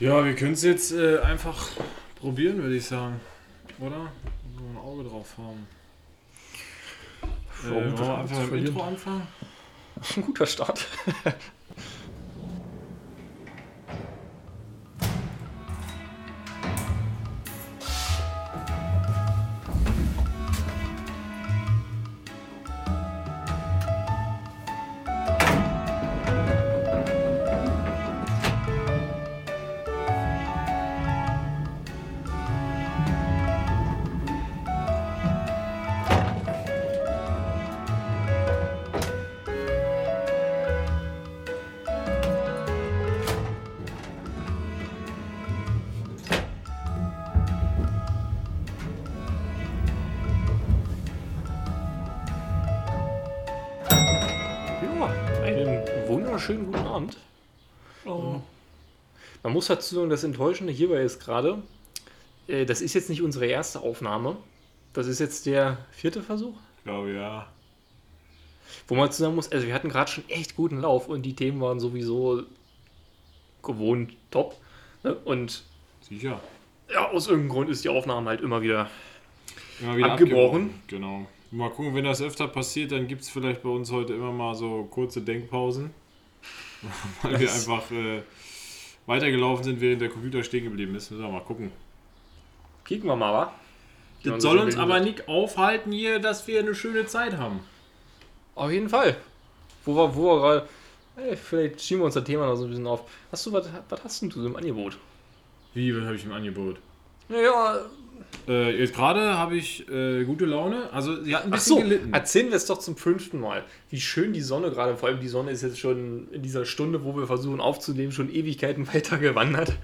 Ja, wir können es jetzt äh, einfach probieren, würde ich sagen. Oder? So ein Auge drauf haben. Äh, wollen wir einfach mit dem Intro anfangen? Ein guter Start. Muss dazu sagen, das Enttäuschende hierbei ist gerade, äh, das ist jetzt nicht unsere erste Aufnahme. Das ist jetzt der vierte Versuch. Ich glaube, ja. Wo man zusammen muss, also wir hatten gerade schon echt guten Lauf und die Themen waren sowieso gewohnt top. Ne? Und Sicher. ja, aus irgendeinem Grund ist die Aufnahme halt immer wieder. Immer wieder Abgebrochen. Genau. Mal gucken, wenn das öfter passiert, dann gibt es vielleicht bei uns heute immer mal so kurze Denkpausen. Weil wir einfach äh, weitergelaufen sind, während der Computer stehen geblieben ist. Müssen wir mal gucken. Kicken wir mal, wa? Das so soll uns aber nicht aufhalten hier, dass wir eine schöne Zeit haben. Auf jeden Fall. Wo wir, wo gerade. Ey, vielleicht schieben wir uns das Thema noch so ein bisschen auf. Hast du, was, was hast denn du so im Angebot? Wie, was habe ich im Angebot? Naja, Äh, jetzt gerade habe ich äh, gute Laune. Also, sie hat ein ach bisschen so, gelitten. erzählen wir es doch zum fünften Mal. Wie schön die Sonne gerade, vor allem die Sonne ist jetzt schon in dieser Stunde, wo wir versuchen aufzunehmen, schon Ewigkeiten weiter gewandert.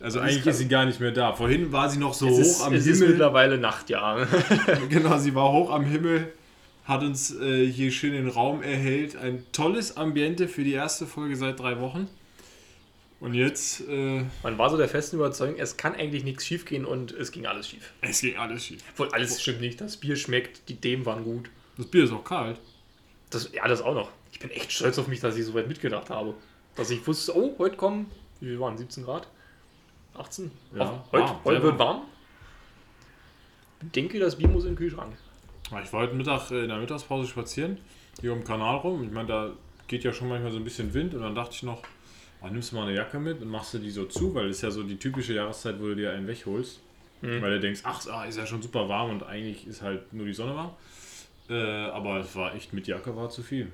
Also, ist eigentlich ist sie gar nicht mehr da. Vorhin war sie noch so es hoch ist, am es ist Himmel. mittlerweile Nacht, ja. Genau, sie war hoch am Himmel, hat uns äh, hier schön den Raum erhellt. Ein tolles Ambiente für die erste Folge seit drei Wochen. Und jetzt, äh, Man war so der festen Überzeugung, es kann eigentlich nichts schief gehen und es ging alles schief. es ging alles schief. Obwohl alles stimmt nicht, das Bier schmeckt, die Themen waren gut. Das Bier ist auch kalt. Das, ja, das auch noch. Ich bin echt stolz auf mich, dass ich so weit mitgedacht habe. Dass ich wusste, oh, heute kommen, wie waren 17 Grad? 18? Ja, Ach, heute warm, heute wird warm. Ich denke, das Bier muss in den Kühlschrank. Ich war heute Mittag äh, in der Mittagspause spazieren, hier um den Kanal rum. Ich meine, da geht ja schon manchmal so ein bisschen Wind. Und dann dachte ich noch, ah, nimmst du mal eine Jacke mit und machst du die so zu, weil es ist ja so die typische Jahreszeit, wo du dir einen wegholst. Mhm. Weil du denkst, ach, ah, ist ja schon super warm und eigentlich ist halt nur die Sonne warm. Äh, aber es war echt, mit Jacke war zu viel.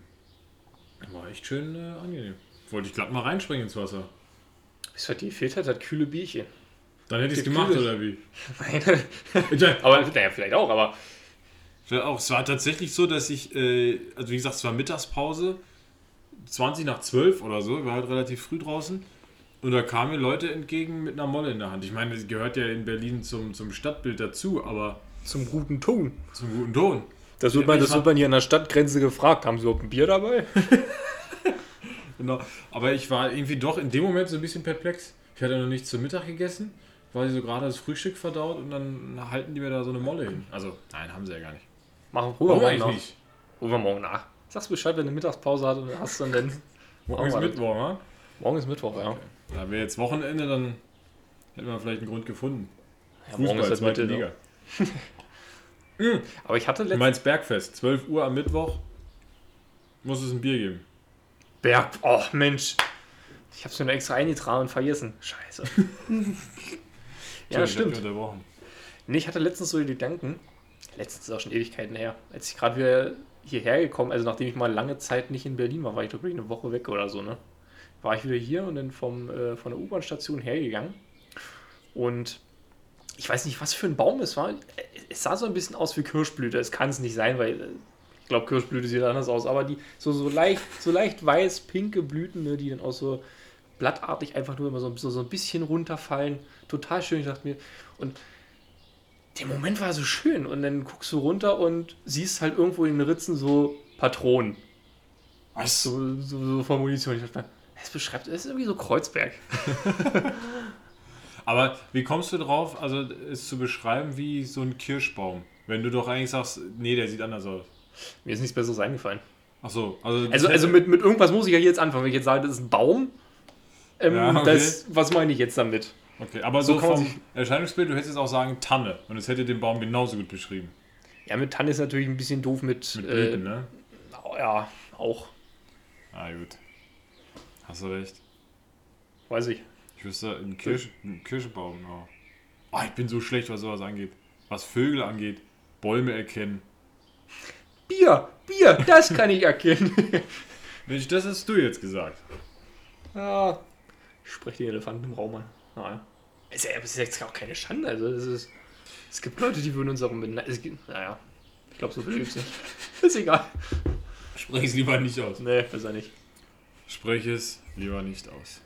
War echt schön äh, angenehm. Wollte ich glatt mal reinspringen ins Wasser. Was heute gefehlt hat, das kühle Bierchen. Dann hätte ich es gemacht, oder wie? Nein. Aber, naja, vielleicht auch, aber Ja, auch. Es war tatsächlich so, dass ich, äh, also wie gesagt, es war Mittagspause, 20 nach 12 oder so, war halt relativ früh draußen. Und da kamen mir Leute entgegen mit einer Molle in der Hand. Ich meine, das gehört ja in Berlin zum, zum Stadtbild dazu, aber zum guten Ton. zum guten Ton. Das wird, man, das wird man hier an der Stadtgrenze gefragt. Haben Sie überhaupt ein Bier dabei? Genau. Aber ich war irgendwie doch in dem Moment so ein bisschen perplex. Ich hatte noch nichts zum Mittag gegessen, war so gerade das Frühstück verdaut und dann halten die mir da so eine Molle hin. Also, nein, haben sie ja gar nicht. Machen wir eigentlich morgen nach. nicht? Holen wir morgen nach. Sagst Bescheid, wenn du Mittagspause hast und hast dann denn. Morgen ist Mittwoch, ne? Morgen ist Mittwoch, ja. Da wäre jetzt Wochenende, dann hätten wir vielleicht einen Grund gefunden. ja morgen ist das zweite Mitte. Liga. Aber ich hatte Du letztens. meinst Bergfest, 12 Uhr am Mittwoch muss es ein Bier geben. Berg. Oh, Mensch. Ich hab's mir nur extra eingetragen und vergessen. Scheiße. ja, ich dich stimmt. Unterbrochen. Nee, ich hatte letztens so die Gedanken, letztens ist auch schon Ewigkeiten her, als ich gerade wieder hierher gekommen, also nachdem ich mal lange Zeit nicht in Berlin war, war ich glaube ich eine Woche weg oder so, ne? War ich wieder hier und dann vom, äh, von der U-Bahn-Station hergegangen. Und ich weiß nicht, was für ein Baum es war. Es sah so ein bisschen aus wie Kirschblüte. Es kann es nicht sein, weil äh, ich glaube, Kirschblüte sieht anders aus. Aber die so, so leicht, so leicht weiß-pinke Blüten, ne, die dann auch so blattartig einfach nur immer so, so, so ein bisschen runterfallen. Total schön. Ich dachte mir, und der Moment war so schön. Und dann guckst du runter und siehst halt irgendwo in den Ritzen so Patronen. Was? So, so, so von Munition. Ich dachte es beschreibt, es ist irgendwie so Kreuzberg. Aber wie kommst du drauf, also es zu beschreiben wie so ein Kirschbaum? Wenn du doch eigentlich sagst, nee, der sieht anders aus. Mir ist nichts Besseres eingefallen. Ach so, also, Also, also mit, mit irgendwas muss ich ja jetzt anfangen. Wenn ich jetzt sage, das ist ein Baum, Ähm, Ja, okay. das, was meine ich jetzt damit? Okay, aber So so, vom Erscheinungsbild, du hättest jetzt auch sagen Tanne und es hätte den Baum genauso gut beschrieben. Ja, mit Tanne ist natürlich ein bisschen doof mit. Mit äh, Blüten, ne? Ja, auch. Ah, gut. Hast du recht. Weiß ich. Ich wüsste, ein, Kirsch, ein Kirschbaum, ja. Oh, ich bin so schlecht, was sowas angeht. Was Vögel angeht, Bäume erkennen. Bier! Bier! Das kann ich erkennen. Mensch, das hast du jetzt gesagt. ja. Ich spreche den Elefanten im Raum an. Naja. Es ist ja- ist jetzt auch keine Schande. Also, es, ist, es gibt Leute, die würden uns auch mit. Es gibt, naja. Ich glaube, so viel gibt es nicht. Ist egal. Sprech es lieber nicht aus. Nee, besser nicht. Sprech es lieber nicht aus.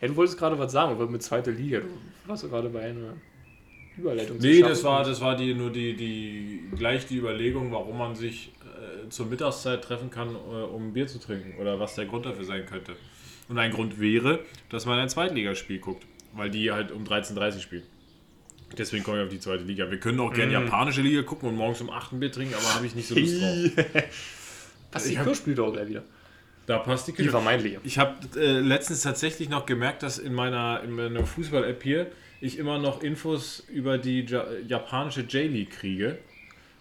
Ja, du wolltest gerade was sagen, aber mit zweiter Liga. Du warst gerade bei einer Überleitung. Nee, das war, das war die, nur die, die, gleich die Überlegung, warum man sich äh, zur Mittagszeit treffen kann, äh, um ein Bier zu trinken. Oder was der Grund dafür sein könnte. Und ein Grund wäre, dass man ein Zweitligaspiel guckt. Weil die halt um 13.30 Uhr spielt. Deswegen komme ich auf die zweite Liga. Wir können auch gerne japanische Liga gucken und morgens um 8 ein Bier trinken, aber habe ich nicht so Lust drauf. Was die Ich hab- Kirsch spielt auch gleich wieder. Da passt die Die Küche. vermeintliche. Ich habe äh, letztens tatsächlich noch gemerkt, dass in meiner, in meiner Fußball-App hier ich immer noch Infos über die ja japanische J-League kriege.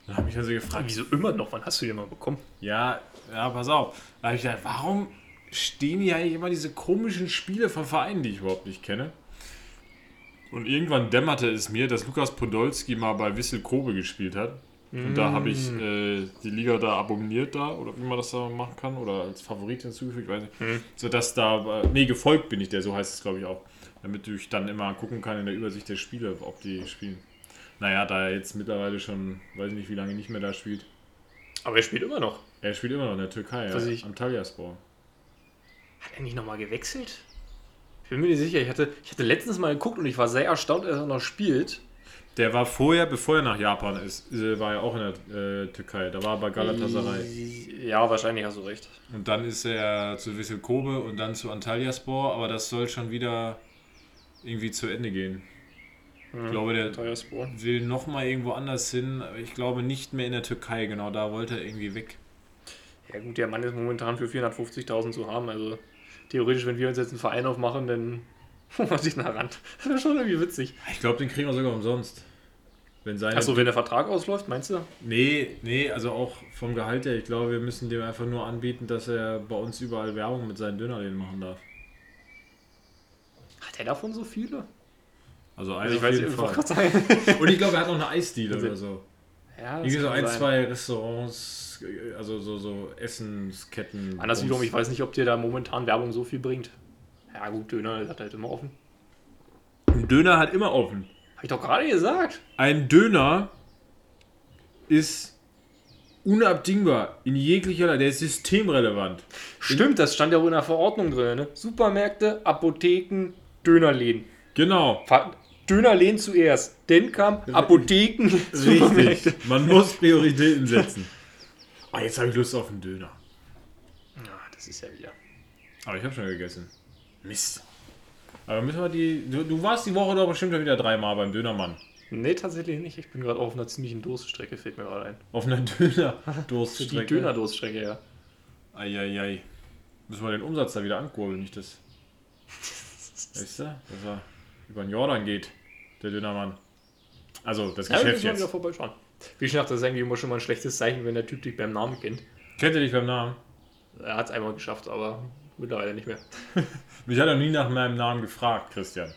Da habe ich also gefragt, Wieso immer noch? Wann hast du die mal bekommen? ja, ja, pass auf. Da habe ich gedacht, warum stehen hier eigentlich immer diese komischen Spiele von Vereinen, die ich überhaupt nicht kenne? Und irgendwann dämmerte es mir, dass Lukas Podolski mal bei Wissel Kobe gespielt hat. Und da habe ich äh, die Liga da abonniert da, oder wie man das da machen kann, oder als Favorit hinzugefügt, weiß nicht. Sodass da, äh, nee, gefolgt bin ich der, so heißt es glaube ich auch. Damit ich dann immer gucken kann in der Übersicht der Spiele, ob die spielen. Naja, da er jetzt mittlerweile schon, weiß ich nicht, wie lange nicht mehr da spielt. Aber er spielt immer noch. Er spielt immer noch in der Türkei, ja, ich- Antalyaspor. Hat er nicht nochmal gewechselt? Ich bin mir nicht sicher. Ich hatte, ich hatte letztens mal geguckt und ich war sehr erstaunt, dass er noch spielt. Der war vorher, bevor er nach Japan ist, war er auch in der äh, Türkei. Da war er bei Galatasaray. Ja, wahrscheinlich hast du recht. Und dann ist er zu Wissel Kobe und dann zu Antalyaspor, aber das soll schon wieder irgendwie zu Ende gehen. Ich glaube, der will noch mal irgendwo anders hin, aber ich glaube nicht mehr in der Türkei. Genau, da wollte er irgendwie weg. Ja gut, der Mann ist momentan für 450.000 zu haben. Also theoretisch, wenn wir uns jetzt einen Verein aufmachen, dann holen wir sich nach Rand. Das wäre schon irgendwie witzig. Ich glaube, den kriegen wir sogar umsonst. Wenn seine Achso, wenn der Vertrag ausläuft, meinst du? Nee, nee, also auch vom Gehalt her. Ich glaube, wir müssen dem einfach nur anbieten, dass er bei uns überall Werbung mit seinen Dönerläden machen darf. Hat er davon so viele? Also Also ich weiß jeden nicht, Fall. Und ich glaube, er hat noch eine Eisdiele Also- oder so. Ja, das Irgendwie so ein, sein. zwei Restaurants, also so, so Essensketten. Anders wiederum, ich weiß nicht, ob dir da momentan Werbung so viel bringt. Ja gut, Döner hat halt immer offen. Ein Döner hat immer offen. Hab ich doch gerade gesagt. Ein Döner ist unabdingbar in jeglicher, der ist systemrelevant. Stimmt, das stand ja auch in der Verordnung drin. Ne? Supermärkte, Apotheken, Dönerläden. Genau. Fa- Dönerläden zuerst. Dann kam Apotheken. Richtig. Man muss Prioritäten setzen. Ah, jetzt habe ich Lust auf einen Döner. Ja, das ist ja wieder. Aber ich habe schon gegessen. Mist. Aber müssen wir die. Du, du warst die Woche doch bestimmt schon wieder dreimal beim Dönermann. Nee, tatsächlich nicht. Ich bin gerade auf einer ziemlichen Durststrecke, fällt mir gerade ein. Auf einer Die Döner-Durststrecke. Dönerdurststrecke, ja. Eieiei. Müssen wir den Umsatz da wieder ankurbeln, nicht das. Weißt du? Dass er über den Jordan geht, der Dönermann. Also das Ja, Geschäft müssen mal wieder jetzt. vorbeischauen. Wie ich dachte, das ist irgendwie immer schon mal ein schlechtes Zeichen, wenn der Typ dich beim Namen kennt. Kennt ihr dich beim Namen? Er hat es einmal geschafft, aber mittlerweile nicht mehr. Mich hat er nie nach meinem Namen gefragt, Christian.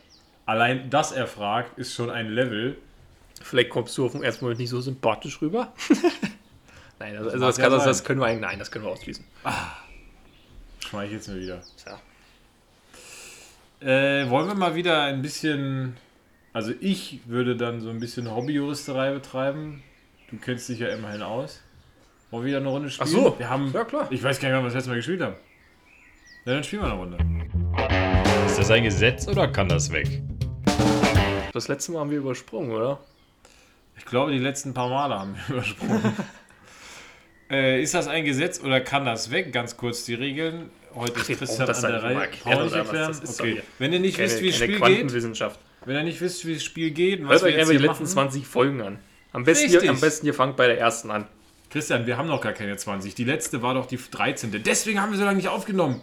Allein, dass er fragt, ist schon ein Level. Vielleicht kommst du auf den ersten Moment nicht so sympathisch rüber. nein, also, also mag das, kann, das, das können wir eigentlich, nein, das können wir ausschließen. Schmeichelt's mir wieder. Tja. Äh, wollen wir mal wieder ein bisschen. Also ich würde dann so ein bisschen Hobbyjuristerei betreiben. Du kennst dich ja immerhin aus. Wollen wir wieder eine Runde spielen? Ach so. Wir haben. Ja, klar. Ich weiß gar nicht, wann wir das letzte Mal gespielt haben. Na, dann spielen wir eine Runde. Ist das ein Gesetz oder kann das weg? Das letzte Mal haben wir übersprungen, oder? Ich glaube, die letzten paar Male haben wir übersprungen. äh, ist das ein Gesetz oder kann das weg? Ganz kurz die Regeln. Heute ist Christian an der Reihe. nicht was? erklären? Okay. Wenn ihr nicht Keine, wisst, wie das Spiel geht, Quantenwissenschaft. wenn ihr nicht wisst, wie das Spiel geht, Hört was wir euch jetzt einfach die hier letzten machen, 20 Folgen an. Am besten, Richtig. ihr, am besten ihr fangt bei der ersten an. Christian, wir haben noch gar keine 20. Die letzte war doch die 13. Deswegen haben wir so lange nicht aufgenommen.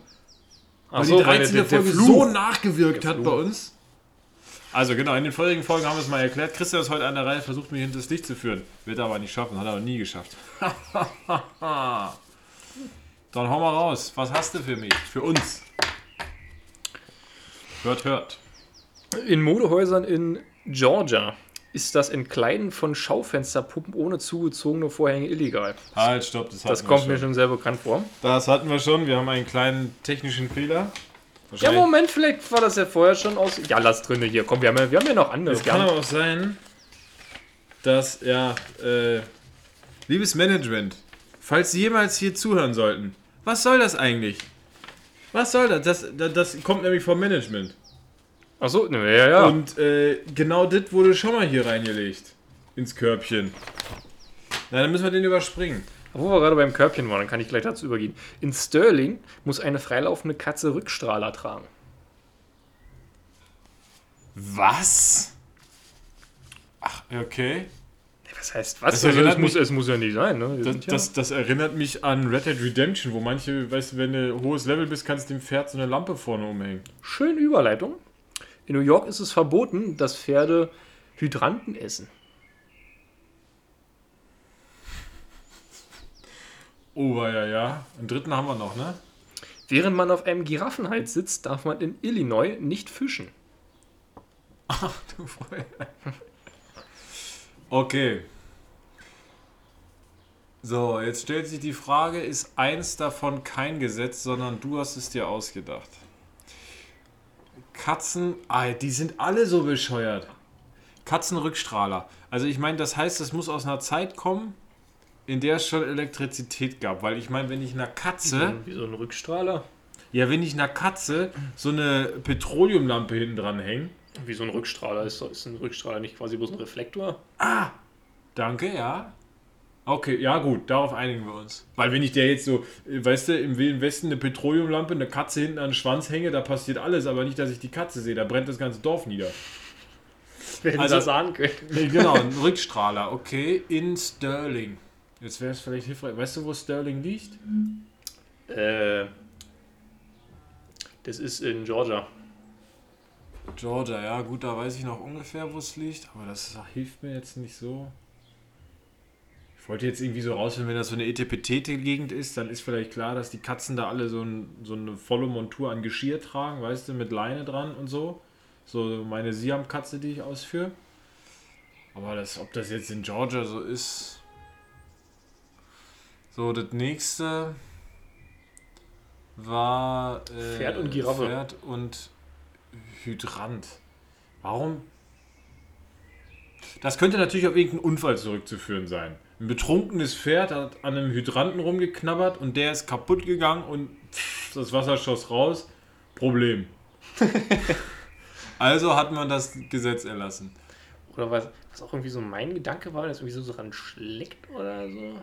Weil so, die weil der- 13. der- Folge Fluch. so nachgewirkt hat bei uns. Also genau, in den vorherigen Folgen haben wir es mal erklärt. Christian ist heute an der Reihe, versucht mich hinters Licht zu führen. Wird er aber nicht schaffen, hat er aber nie geschafft. Dann hau mal raus. Was hast du für mich? Für uns? Hört, hört. In Modehäusern in Georgia ist das Entkleiden von Schaufensterpuppen ohne zugezogene Vorhänge illegal. Halt, stopp, das hatten Das wir kommt schon. mir schon sehr bekannt vor. Das hatten wir schon. Wir haben einen kleinen technischen Fehler. Ja, Wahrscheinlich- Moment, vielleicht war das ja vorher schon aus. Ja, lass drinne hier. Komm, wir haben ja, wir haben ja noch andere. Es Wir kann haben, aber auch sein, dass, ja, äh, liebes Management, falls Sie jemals hier zuhören sollten, was soll das eigentlich? Was soll das? Das, das, das kommt nämlich vom Management. Achso, ne, ja, ja. Und äh, genau das wurde schon mal hier reingelegt. Ins Körbchen. Na, dann müssen wir den überspringen. Wo wir gerade beim Körbchen waren, dann kann ich gleich dazu übergehen. In Sterling muss eine freilaufende Katze Rückstrahler tragen. Was? Ach, okay. Was heißt was? Das also, es, muss, mich- es muss ja nicht sein, ne? Das, ja- das, das erinnert mich an Red Dead Redemption, wo manche, weißt du, wenn du ein hohes Level bist, kannst du dem Pferd so eine Lampe vorne umhängen. Schöne Überleitung. In New York ist es verboten, dass Pferde Hydranten essen. Oh, ja, ja. Einen dritten haben wir noch, ne? Während man auf einem Giraffenhals sitzt, darf man in Illinois nicht fischen. Ach du Freude. Okay. So, jetzt stellt sich die Frage, ist eins davon kein Gesetz, sondern du hast es dir ausgedacht. Katzen, ah, die sind alle so bescheuert. Katzenrückstrahler. Also ich meine, das heißt, es muss aus einer Zeit kommen, in der es schon Elektrizität gab. Weil ich meine, wenn ich einer Katze... Wie so ein Rückstrahler. Ja, wenn ich einer Katze so eine Petroleumlampe hinten dran hänge. Wie so ein Rückstrahler. Ist, ist ein Rückstrahler nicht quasi bloß ein Reflektor? Danke, ja. Okay, ja gut, darauf einigen wir uns. Weil wenn ich der jetzt so, äh, weißt du, im Wilden Westen eine Petroleumlampe, eine Katze hinten an den Schwanz hänge, da passiert alles, aber nicht, dass ich die Katze sehe, da brennt das ganze Dorf nieder. Wenn Also- das ahnen können. Nee, genau, ein Rückstrahler, okay, in Sterling. Jetzt wäre es vielleicht hilfreich. Weißt du, wo Sterling liegt? Äh, das ist in Georgia. Georgia, ja, gut, da weiß ich noch ungefähr, wo es liegt, aber das hilft mir jetzt nicht so. Wollte jetzt irgendwie so rausfinden, wenn das so eine Etepetete-Gegend ist, dann ist vielleicht klar, dass die Katzen da alle so, ein, so eine volle Montur an Geschirr tragen, weißt du, mit Leine dran und so. So meine Siam-Katze, die ich ausführe. Aber das, ob das jetzt in Georgia so ist. So, das nächste war äh, Pferd und Giraffe. Pferd und Hydrant. Warum? Das könnte natürlich auf irgendeinen Unfall zurückzuführen sein. Ein betrunkenes Pferd hat an einem Hydranten rumgeknabbert und der ist kaputt gegangen und pff, das Wasser schoss raus. Problem. also hat man das Gesetz erlassen. Oder was, was auch irgendwie so mein Gedanke war, dass irgendwie so dran schlägt oder so.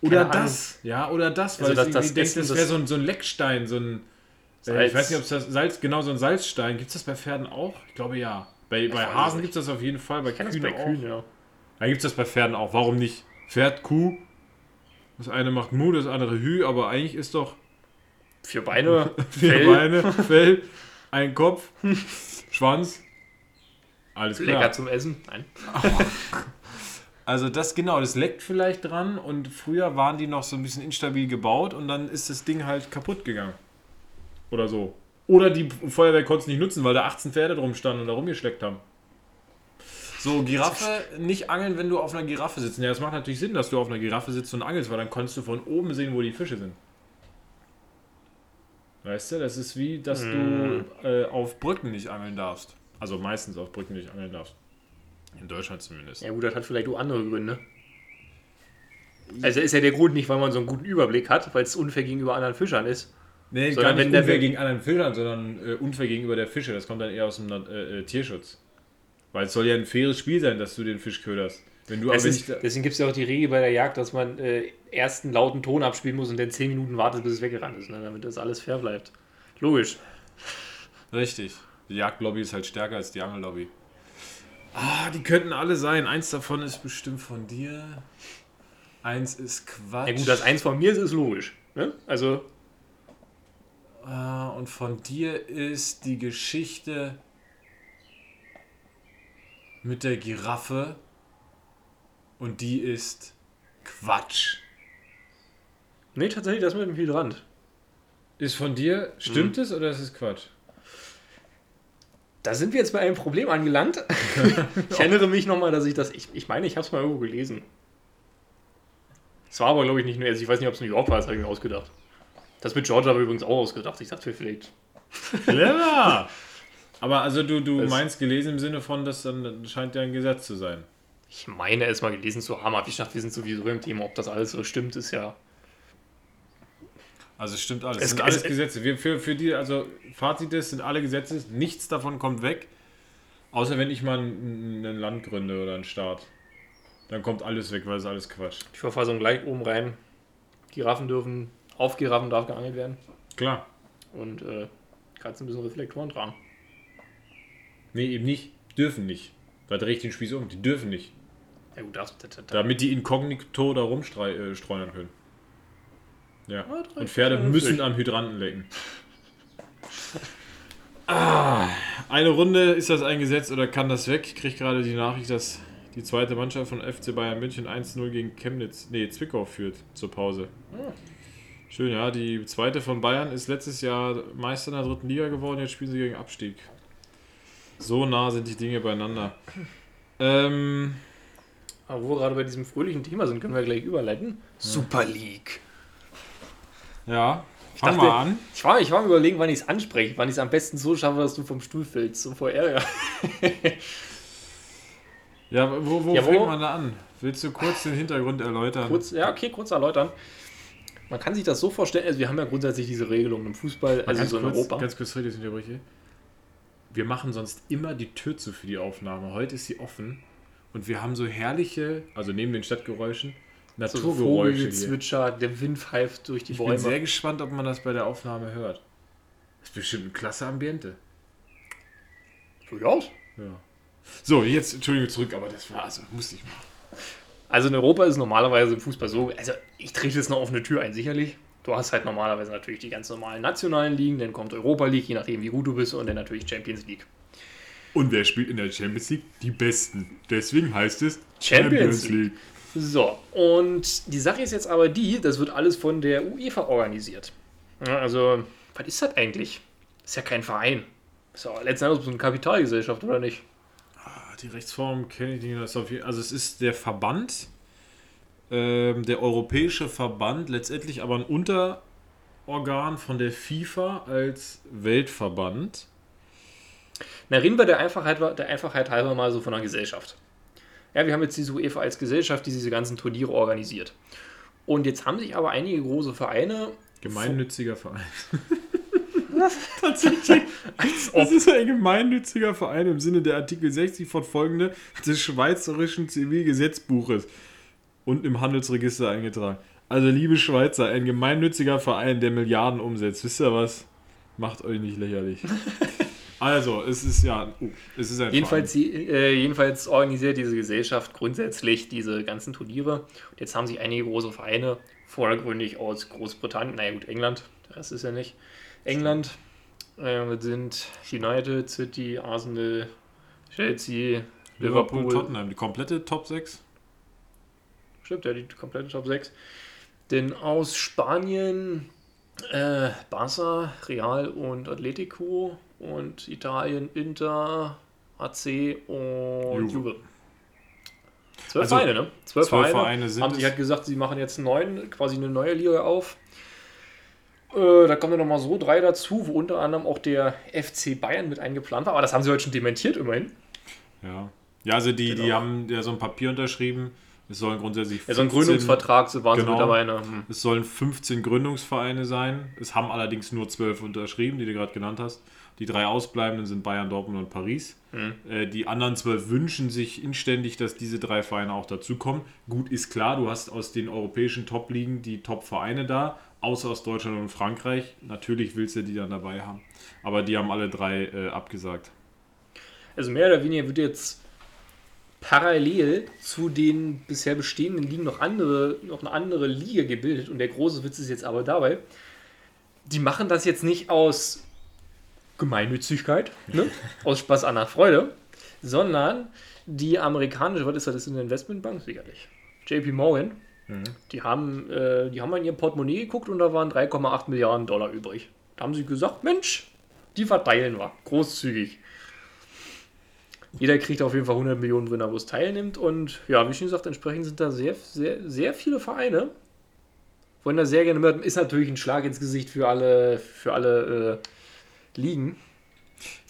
Oder Keine das. Ja, oder das, Also weil das- ich das irgendwie denke, Essen, das das- wäre so ein, so ein Leckstein, so ein. Äh, Salz. ich weiß nicht, ob es das Salz, genau so ein Salzstein. Gibt es das bei Pferden auch? Ich glaube ja. Bei, bei Hasen gibt es das auf jeden Fall, bei das Kühen bei auch. Kühen, ja. Da gibt es das bei Pferden auch. Warum nicht? Pferd, Kuh. Das eine macht Mu, das andere Hü, aber eigentlich ist doch Vier Beine, vier Fell. Beine, Fell, ein Kopf, Schwanz. Alles klar. lecker zum Essen. Nein. Also das genau, das leckt vielleicht dran und früher waren die noch so ein bisschen instabil gebaut und dann ist das Ding halt kaputt gegangen. Oder so. Oder die Feuerwehr konnte es nicht nutzen, weil da 18 Pferde drum standen und da rumgeschleckt haben. So, Giraffe, nicht angeln, wenn du auf einer Giraffe sitzt. Ja, das macht natürlich Sinn, dass du auf einer Giraffe sitzt und angelst, weil dann kannst du von oben sehen, wo die Fische sind. Weißt du, das ist wie, dass du äh, auf Brücken nicht angeln darfst. Also meistens auf Brücken nicht angeln darfst. In Deutschland zumindest. Ja gut, das hat vielleicht auch andere Gründe. Also ist ja der Grund nicht, weil man so einen guten Überblick hat, weil es unfair gegenüber anderen Fischern ist. Nee, Sondern gar nicht wenn der unfair gegen anderen Fischern, sondern äh, unfair gegenüber der Fische. Das kommt dann eher aus dem äh, äh, Tierschutz. Weil es soll ja ein faires Spiel sein, dass du den Fisch köderst. Wenn du Es aber ist, nicht. deswegen gibt es ja auch die Regel bei der Jagd, dass man äh, erst einen lauten Ton abspielen muss und dann 10 Minuten wartet, bis es weggerannt ist, ne, damit das alles fair bleibt. Logisch. Richtig. Die Jagdlobby ist halt stärker als die Angellobby. Ah, die könnten alle sein. Eins davon ist bestimmt von dir. Eins ist Quatsch. Ja gut, dass eins von mir ist, ist logisch. Ne? Also, Äh, und von dir ist die Geschichte mit der Giraffe. Und die ist Quatsch. Nee, tatsächlich, das mit dem Hydrant. Ist von dir, stimmt es oder ist es Quatsch? Da sind wir jetzt bei einem Problem angelangt. ich erinnere mich nochmal, dass ich das. Ich, ich meine, ich habe es mal irgendwo gelesen. Es war aber, glaube ich, nicht nur. Also ich weiß nicht, ob es New York war, das habe ich mir ausgedacht. Das mit Georgia habe ich übrigens auch ausgedacht. Ich dachte vielleicht. Clever! Aber also du, du Das- meinst gelesen im Sinne von, dass dann das scheint ja ein Gesetz zu sein. Ich meine, es mal gelesen zu haben, aber wie gesagt, wir sind sowieso im Thema. Ob das alles so stimmt, ist ja. Also es stimmt alles. Es- Es sind alles es- Gesetze. Wir, für, für die, also Fazit ist, sind alle Gesetze, nichts davon kommt weg. Außer wenn ich mal ein, ein Land gründe oder einen Staat. Dann kommt alles weg, weil es alles Quatsch. Die Verfassung gleich oben rein. Giraffen dürfen. Auf Giraffen darf geangelt werden. Klar. Und äh, Katzen müssen Reflektoren tragen. Nee, eben nicht. Dürfen nicht. Da drehe ich den Spieß um. Die dürfen nicht. Ja gut, das, das, das, Damit die inkognito da rumstreunern äh, können. Ja. Und Pferde müssen am Hydranten lecken. Ah, eine Runde ist das eingesetzt oder kann das weg? Ich kriege gerade die Nachricht, dass die zweite Mannschaft von FC Bayern München 1-0 gegen Chemnitz, nee, Zwickau führt zur Pause. Schön, ja. Die zweite von Bayern ist letztes Jahr Meister in der dritten Liga geworden, jetzt spielen sie gegen Abstieg. So nah sind die Dinge beieinander. Ähm, Aber wo wir gerade bei diesem fröhlichen Thema sind, können wir gleich überleiten. Super League. ja, fang dachte- mal an. Ich war, ich war am überlegen, wann ich es anspreche, wann ich es am besten so schaffe, dass du vom Stuhl fällst. So vor Ärger. Ja, wo, wo Ja, wo- fängt man da an? Willst du kurz den Hintergrund erläutern? Kurz, ja, okay, kurz erläutern. Man kann sich das so vorstellen, also wir haben ja grundsätzlich diese Regelung im Fußball, also ganz, so in kurz, Europa. ganz kurz, sorry, dass ich unterbreche. Wir machen sonst immer die Tür zu für die Aufnahme. Heute ist sie offen und wir haben so herrliche, also neben den Stadtgeräuschen, so Naturgeräusche hier. Vogelgezwitscher, der Wind pfeift durch die Ich bin Bäume. sehr gespannt, ob man das bei der Aufnahme hört. Das ist bestimmt ein klasse Ambiente. Durchaus. Ja. So, jetzt, Entschuldigung, zurück, aber das war, also, musste ich machen. Also in Europa ist es normalerweise im Fußball so, also ich trete jetzt noch auf eine Tür ein, sicherlich. Du hast halt normalerweise natürlich die ganz normalen nationalen Ligen, dann kommt Europa League, je nachdem wie gut du bist, und dann natürlich Champions League. Und wer spielt in der Champions League? Die Besten. Deswegen heißt es Champions So, und die Sache ist jetzt aber die, das wird alles von der UEFA organisiert. Ja, also, was ist das eigentlich? ist ja kein Verein. Ist ja letzten Endes so eine Kapitalgesellschaft, oder nicht? Ah, Die Rechtsform kenne ich nicht. ist Also es ist der Verband, ähm, der Europäische Verband, letztendlich aber ein Unterorgan von der FIFA als Weltverband. Na, reden wir der Einfachheit, der Einfachheit halber mal so von einer Gesellschaft. Ja, wir haben jetzt diese UEFA als Gesellschaft, die diese ganzen Turniere organisiert. Und jetzt haben sich aber einige große Vereine. Gemeinnütziger Verein. Tatsächlich. Das ist ein gemeinnütziger Verein im Sinne der Artikel 60 fortfolgende des Schweizerischen Zivilgesetzbuches und im Handelsregister eingetragen. Also, liebe Schweizer, ein gemeinnütziger Verein, der Milliarden umsetzt. Wisst ihr was? Macht euch nicht lächerlich. Also, es ist ja. Oh, es ist ein Jedenfalls, die, äh, jedenfalls organisiert diese Gesellschaft grundsätzlich diese ganzen Turniere. Und jetzt haben sich einige große Vereine, vordergründig aus Großbritannien, naja gut, England, der Rest ist ja nicht. England äh, sind United, City, Arsenal, Chelsea. Liverpool, Liverpool, Tottenham, die komplette Top 6. Stimmt, ja, die komplette Top 6. Denn aus Spanien äh, Barca, Real und Atletico und Italien Inter, AC und Juve. Juve. Zwölf Also, Vereine, ne? Zwölf, Vereine, Vereine sind haben sich halt gesagt, sie machen jetzt neuen, quasi eine neue Liga auf. Äh, da kommen dann nochmal so drei dazu, wo unter anderem auch der FC Bayern mit eingeplant war. Aber das haben sie heute schon dementiert, immerhin. Ja. Ja, also die, die Genau. haben ja so ein Papier unterschrieben. Es sollen grundsätzlich. Ja, so ein 15 Gründungsvertrag, so waren sie Genau. mit dabei. Ne? Hm. Es sollen 15 Gründungsvereine sein. Es haben allerdings nur 12 unterschrieben, die du gerade genannt hast. Die drei ausbleibenden sind Bayern, Dortmund und Paris. Äh, die anderen 12 wünschen sich inständig, dass diese drei Vereine auch dazukommen. Gut, ist klar, du hast aus den europäischen Top-Ligen die Top-Vereine da, außer aus Deutschland und Frankreich. Natürlich willst du die dann dabei haben. Aber die haben alle drei äh, abgesagt. Also mehr oder weniger wird jetzt parallel zu den bisher bestehenden Ligen noch andere, noch eine andere Liga gebildet. Und der große Witz ist jetzt aber dabei, die machen das jetzt nicht aus Gemeinnützigkeit, ne? aus Spaß an der Freude, sondern die amerikanische, was ist das, das ist eine Investmentbank? Sicherlich. JP Morgan, die, haben, äh, die haben in ihr Portemonnaie geguckt und da waren 3,8 Milliarden Dollar übrig. Da haben sie gesagt, Mensch, die verteilen wir, großzügig. Jeder kriegt auf jeden Fall 100 Millionen, wenn er bloß teilnimmt. Und ja, wie schon gesagt, entsprechend sind da sehr, sehr, sehr viele Vereine. Wollen da sehr gerne mit. Ist natürlich ein Schlag ins Gesicht für alle, für alle äh, Ligen,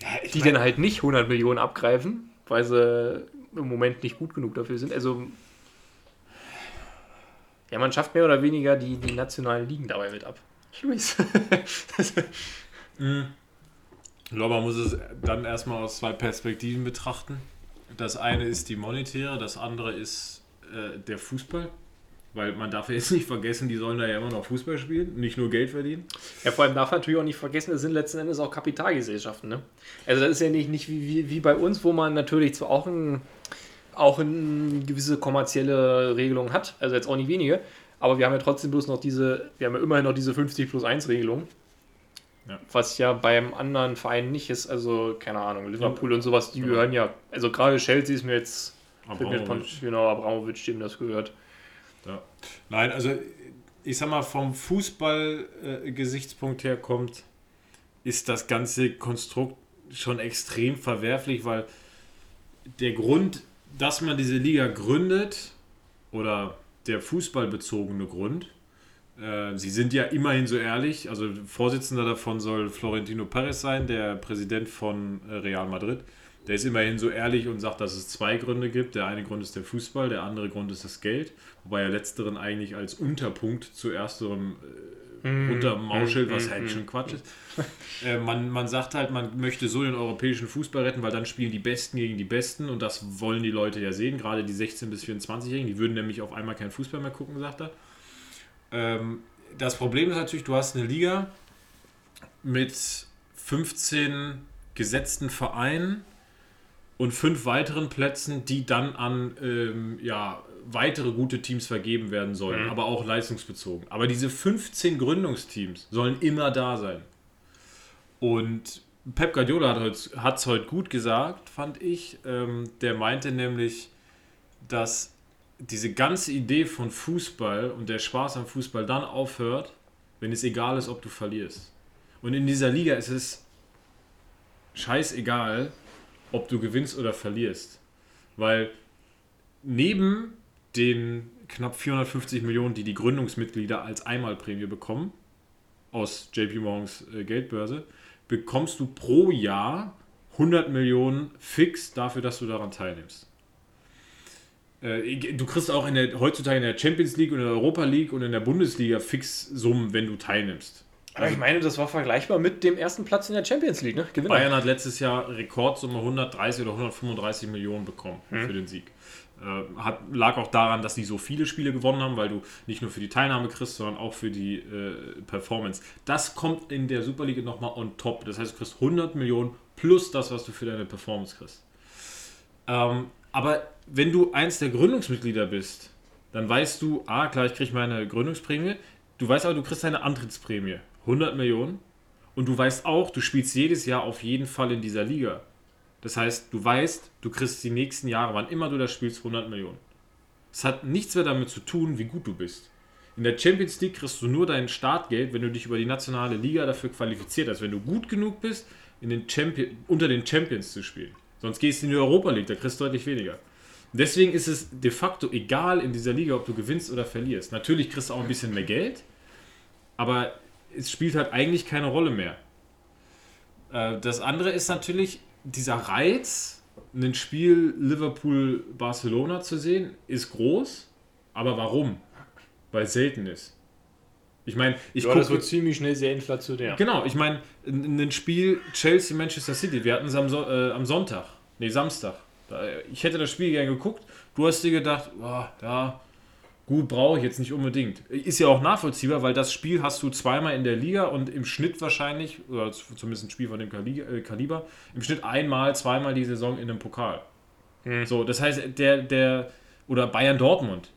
Ja, die mein- dann halt nicht 100 Millionen abgreifen, weil sie im Moment nicht gut genug dafür sind. Also, ja, man schafft mehr oder weniger die, die nationalen Ligen dabei mit ab. Luis. Ich glaube, man muss es dann erstmal aus zwei Perspektiven betrachten. Das eine ist die monetäre, das andere ist äh, der Fußball. Weil man darf ja jetzt nicht vergessen, die sollen da ja immer noch Fußball spielen, nicht nur Geld verdienen. Ja, vor allem darf man natürlich auch nicht vergessen, es sind letzten Endes auch Kapitalgesellschaften. Ne? Also das ist ja nicht, nicht wie, wie, wie bei uns, wo man natürlich zwar auch, ein, auch eine gewisse kommerzielle Regelung hat, also jetzt auch nicht wenige, aber wir haben ja trotzdem bloß noch diese, wir haben ja immerhin noch diese 50 plus 1 Regelung. Ja. Was ja beim anderen Verein nicht ist, also keine Ahnung, Liverpool und sowas, die gehören ja, also gerade Chelsea ist mir jetzt, von- genau, Abramovic, dem das gehört. Ja. Nein, also ich sag mal, vom Fußball-Gesichtspunkt her kommt, ist das ganze Konstrukt schon extrem verwerflich, weil der Grund, dass man diese Liga gründet, oder der fußballbezogene Grund, äh, sie sind ja immerhin so ehrlich, also Vorsitzender davon soll Florentino Perez sein, der Präsident von äh, Real Madrid. Der ist immerhin so ehrlich und sagt, dass es zwei Gründe gibt. Der eine Grund ist der Fußball, der andere Grund ist das Geld. Wobei er letzteren eigentlich als Unterpunkt zu ersterem äh, runtermauschelt, was eigentlich schon Quatsch ist. äh, man, man sagt halt, man möchte so den europäischen Fußball retten, weil dann spielen die Besten gegen die Besten und das wollen die Leute ja sehen, gerade die 16- bis 24-Jährigen, die würden nämlich auf einmal keinen Fußball mehr gucken, sagt er. Ähm, das Problem ist natürlich, du hast eine Liga mit 15 gesetzten Vereinen und fünf weiteren Plätzen, die dann an ähm, ja, weitere gute Teams vergeben werden sollen, aber auch leistungsbezogen. Aber diese 15 Gründungsteams sollen immer da sein. Und Pep Guardiola hat es heute gut gesagt, fand ich. Ähm, der meinte nämlich, dass diese ganze Idee von Fußball und der Spaß am Fußball dann aufhört, wenn es egal ist, ob du verlierst. Und in dieser Liga ist es scheißegal, ob du gewinnst oder verlierst. Weil neben den knapp 450 Millionen, die die Gründungsmitglieder als Einmalprämie bekommen, aus JP Morgans äh, Geldbörse, bekommst du pro Jahr 100 Millionen fix dafür, dass du daran teilnimmst. Äh, Du kriegst auch in der, heutzutage in der Champions League und in der Europa League und in der Bundesliga Fixsummen, wenn du teilnimmst. Aber ich meine, das war vergleichbar mit dem ersten Platz in der Champions League, ne? Gewinner. Bayern hat letztes Jahr Rekordsumme 130 oder 135 Millionen bekommen für den Sieg. Äh, hat, lag auch daran, dass die so viele Spiele gewonnen haben, weil du nicht nur für die Teilnahme kriegst, sondern auch für die äh, Performance. Das kommt in der Super League nochmal on top. Das heißt, du kriegst 100 Millionen plus das, was du für deine Performance kriegst. Ähm, aber wenn du eins der Gründungsmitglieder bist, dann weißt du, ah, klar, ich kriege meine Gründungsprämie. Du weißt aber, du kriegst deine Antrittsprämie. 100 Millionen. Und du weißt auch, du spielst jedes Jahr auf jeden Fall in dieser Liga. Das heißt, du weißt, du kriegst die nächsten Jahre, wann immer du das spielst, 100 Millionen. Es hat nichts mehr damit zu tun, wie gut du bist. In der Champions League kriegst du nur dein Startgeld, wenn du dich über die nationale Liga dafür qualifiziert hast. Wenn du gut genug bist, in den unter den Champions zu spielen. Sonst gehst du in die Europa League, da kriegst du deutlich weniger. Deswegen ist es de facto egal in dieser Liga, ob du gewinnst oder verlierst. Natürlich kriegst du auch ein bisschen mehr Geld, aber es spielt halt eigentlich keine Rolle mehr. Äh, Das andere ist natürlich dieser Reiz, ein Spiel Liverpool-Barcelona zu sehen, ist groß. Aber warum? Weil es selten ist. Ich meine, ich ja, das gucke wird ziemlich schnell sehr inflationär. Genau, ich meine, ein Spiel Chelsea-Manchester City, wir hatten es am, so äh, am Sonntag, nee, Samstag. Ich hätte das Spiel gerne geguckt. Du hast dir gedacht, oh, ja, gut, brauche ich jetzt nicht unbedingt. Ist ja auch nachvollziehbar, weil das Spiel hast du zweimal in der Liga und im Schnitt wahrscheinlich, oder zumindest ein Spiel von dem äh, Kaliber, im Schnitt einmal, zweimal die Saison in einem Pokal. So, das heißt, der, der, oder Bayern Dortmund.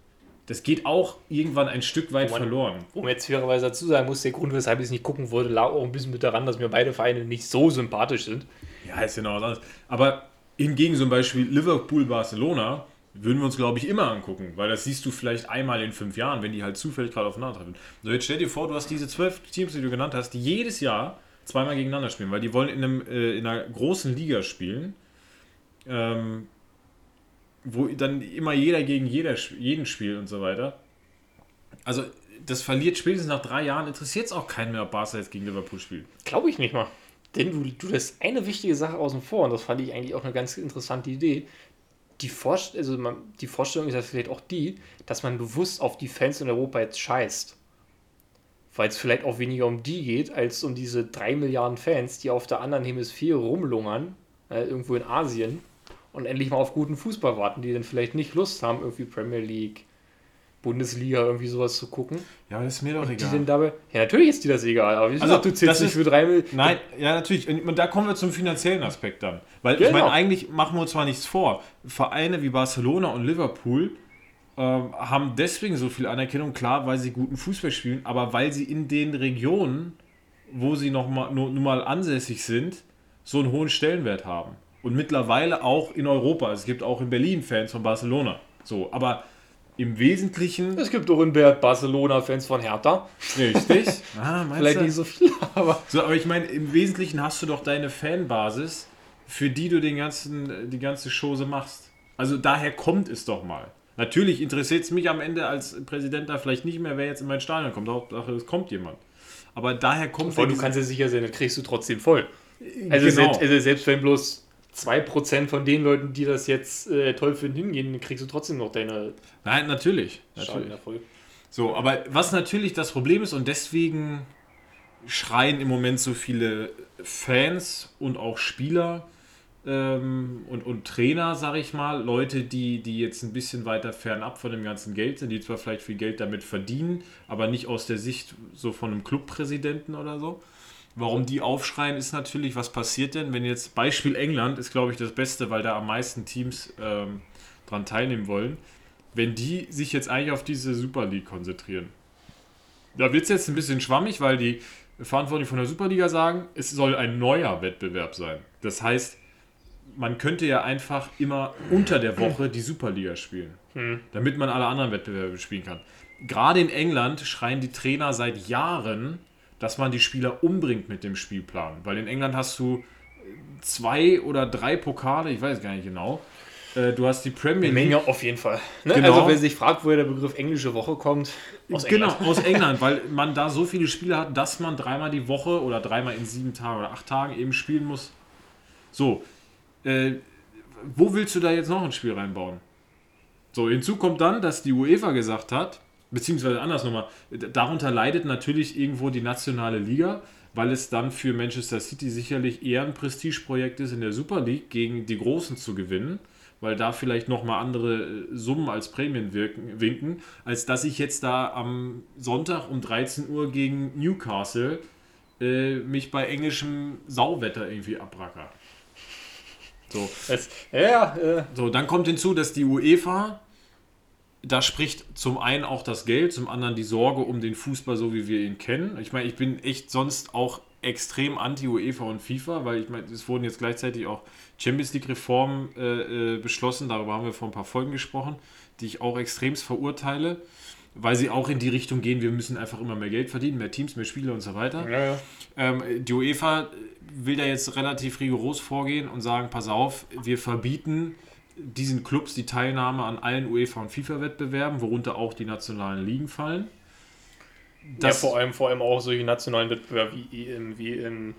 Das geht auch irgendwann ein Stück weit man- verloren. Man jetzt fairerweise dazu sagen muss, der Grund, weshalb ich es nicht gucken wollte, lag auch ein bisschen mit daran, dass mir beide Vereine nicht so sympathisch sind. Ja, ist noch was anderes. Aber hingegen zum Beispiel Liverpool-Barcelona würden wir uns, glaube ich, immer angucken, weil das siehst du vielleicht einmal in fünf Jahren, wenn die halt zufällig gerade aufeinandertreffen. So, jetzt stell dir vor, du hast diese zwölf Teams, die du genannt hast, die jedes Jahr zweimal gegeneinander spielen, weil die wollen in, einem, äh, in einer großen Liga spielen, ähm, wo dann immer jeder gegen jeder, jeden spielt und so weiter. Also, das verliert spätestens nach drei Jahren, interessiert es auch keinen mehr, ob Barca jetzt gegen Liverpool spielt. Glaube ich nicht mal. Denn du, du lässt eine wichtige Sache außen vor, und das fand ich eigentlich auch eine ganz interessante Idee. Die, Vorst also man, die Vorstellung ist ja vielleicht auch die, dass man bewusst auf die Fans in Europa jetzt scheißt. Weil es vielleicht auch weniger um die geht, als um diese drei Milliarden Fans, die auf der anderen Hemisphäre rumlungern, äh, irgendwo in Asien, und endlich mal auf guten Fußball warten, die dann vielleicht nicht Lust haben, irgendwie Premier League, Bundesliga, irgendwie sowas zu gucken. Ja, aber das ist mir doch Die denn dabei. Ja, natürlich ist dir das egal, aber wie Also, gesagt, du zählst nicht für drei Millionen. Nein, ja, natürlich. Und und da kommen wir zum finanziellen Aspekt dann. Weil ich Genau. meine, eigentlich machen wir uns zwar nichts vor. Vereine wie Barcelona und Liverpool ähm, haben deswegen so viel Anerkennung, klar, weil sie guten Fußball spielen, aber weil sie in den Regionen, wo sie noch mal, nur, nur mal ansässig sind, so einen hohen Stellenwert haben. Und mittlerweile auch in Europa. Es gibt auch in Berlin Fans von Barcelona. So, aber im Wesentlichen Es gibt auch in Bert Barcelona-Fans von Hertha. richtig. ah, Vielleicht du? nicht so viele, aber. So, aber ich meine, im Wesentlichen hast du doch deine Fanbasis, für die du den ganzen, die ganze Chose machst. Also daher kommt es doch mal. Natürlich interessiert es mich am Ende als Präsident da vielleicht nicht mehr, wer jetzt in mein Stadion kommt. Hauptsache, es kommt jemand. Aber daher kommt Weil du kannst ja sicher sein, das kriegst du trotzdem voll. Also, Genau. selbst, also selbst wenn bloß 2% von den Leuten, die das jetzt äh, toll finden, hingehen, kriegst du trotzdem noch deine Nein, natürlich. Natürlich. Erfolg. So, aber was natürlich das Problem ist und deswegen schreien im Moment so viele Fans und auch Spieler ähm, und, und Trainer, sag ich mal, Leute, die, die jetzt ein bisschen weiter fernab von dem ganzen Geld sind, die zwar vielleicht viel Geld damit verdienen, aber nicht aus der Sicht so von einem Clubpräsidenten oder so. Warum die aufschreien, ist natürlich, was passiert denn, wenn jetzt Beispiel England ist, glaube ich, das Beste, weil da am meisten Teams ähm, dran teilnehmen wollen wenn die sich jetzt eigentlich auf diese Super League konzentrieren. Da wird es jetzt ein bisschen schwammig, weil die Verantwortlichen von der Superliga sagen, es soll ein neuer Wettbewerb sein. Das heißt, man könnte ja einfach immer unter der Woche die Superliga spielen, damit man alle anderen Wettbewerbe spielen kann. Gerade in England schreien die Trainer seit Jahren, dass man die Spieler umbringt mit dem Spielplan, weil in England hast du zwei oder drei Pokale, ich weiß gar nicht genau. Äh, Du hast die Premier League. Menge auf jeden Fall. Ne? Genau. Also, wer sich fragt, woher der Begriff englische Woche kommt, aus genau, England. aus England, weil man da so viele Spiele hat, dass man dreimal die Woche oder dreimal in sieben Tagen oder acht Tagen eben spielen muss. So, äh, wo willst du da jetzt noch ein Spiel reinbauen? So, hinzu kommt dann, dass die UEFA gesagt hat, beziehungsweise anders nochmal, darunter leidet natürlich irgendwo die nationale Liga, weil es dann für Manchester City sicherlich eher ein Prestigeprojekt ist, in der Super League gegen die Großen zu gewinnen, weil da vielleicht nochmal andere äh, Summen als Prämien wirken, winken, als dass ich jetzt da am Sonntag um 13 Uhr gegen Newcastle äh, mich bei englischem Sauwetter irgendwie abracker. So. Das, ja, äh, So, dann kommt hinzu, dass die UEFA, da spricht zum einen auch das Geld, zum anderen die Sorge um den Fußball, so wie wir ihn kennen. Ich meine, ich bin echt sonst auch extrem anti-UEFA und FIFA, weil ich meine, es wurden jetzt gleichzeitig auch Champions League-Reformen äh, äh, beschlossen, darüber haben wir vor ein paar Folgen gesprochen, die ich auch extremst verurteile, weil sie auch in die Richtung gehen, wir müssen einfach immer mehr Geld verdienen, mehr Teams, mehr Spiele und so weiter. ja, ja. Ähm, die UEFA will da jetzt relativ rigoros vorgehen und sagen, pass auf, wir verbieten diesen Clubs die Teilnahme an allen UEFA- und FIFA-Wettbewerben, worunter auch die nationalen Ligen fallen. ja, vor allem, vor allem auch solche nationalen Wettbewerbe wie EM, WM.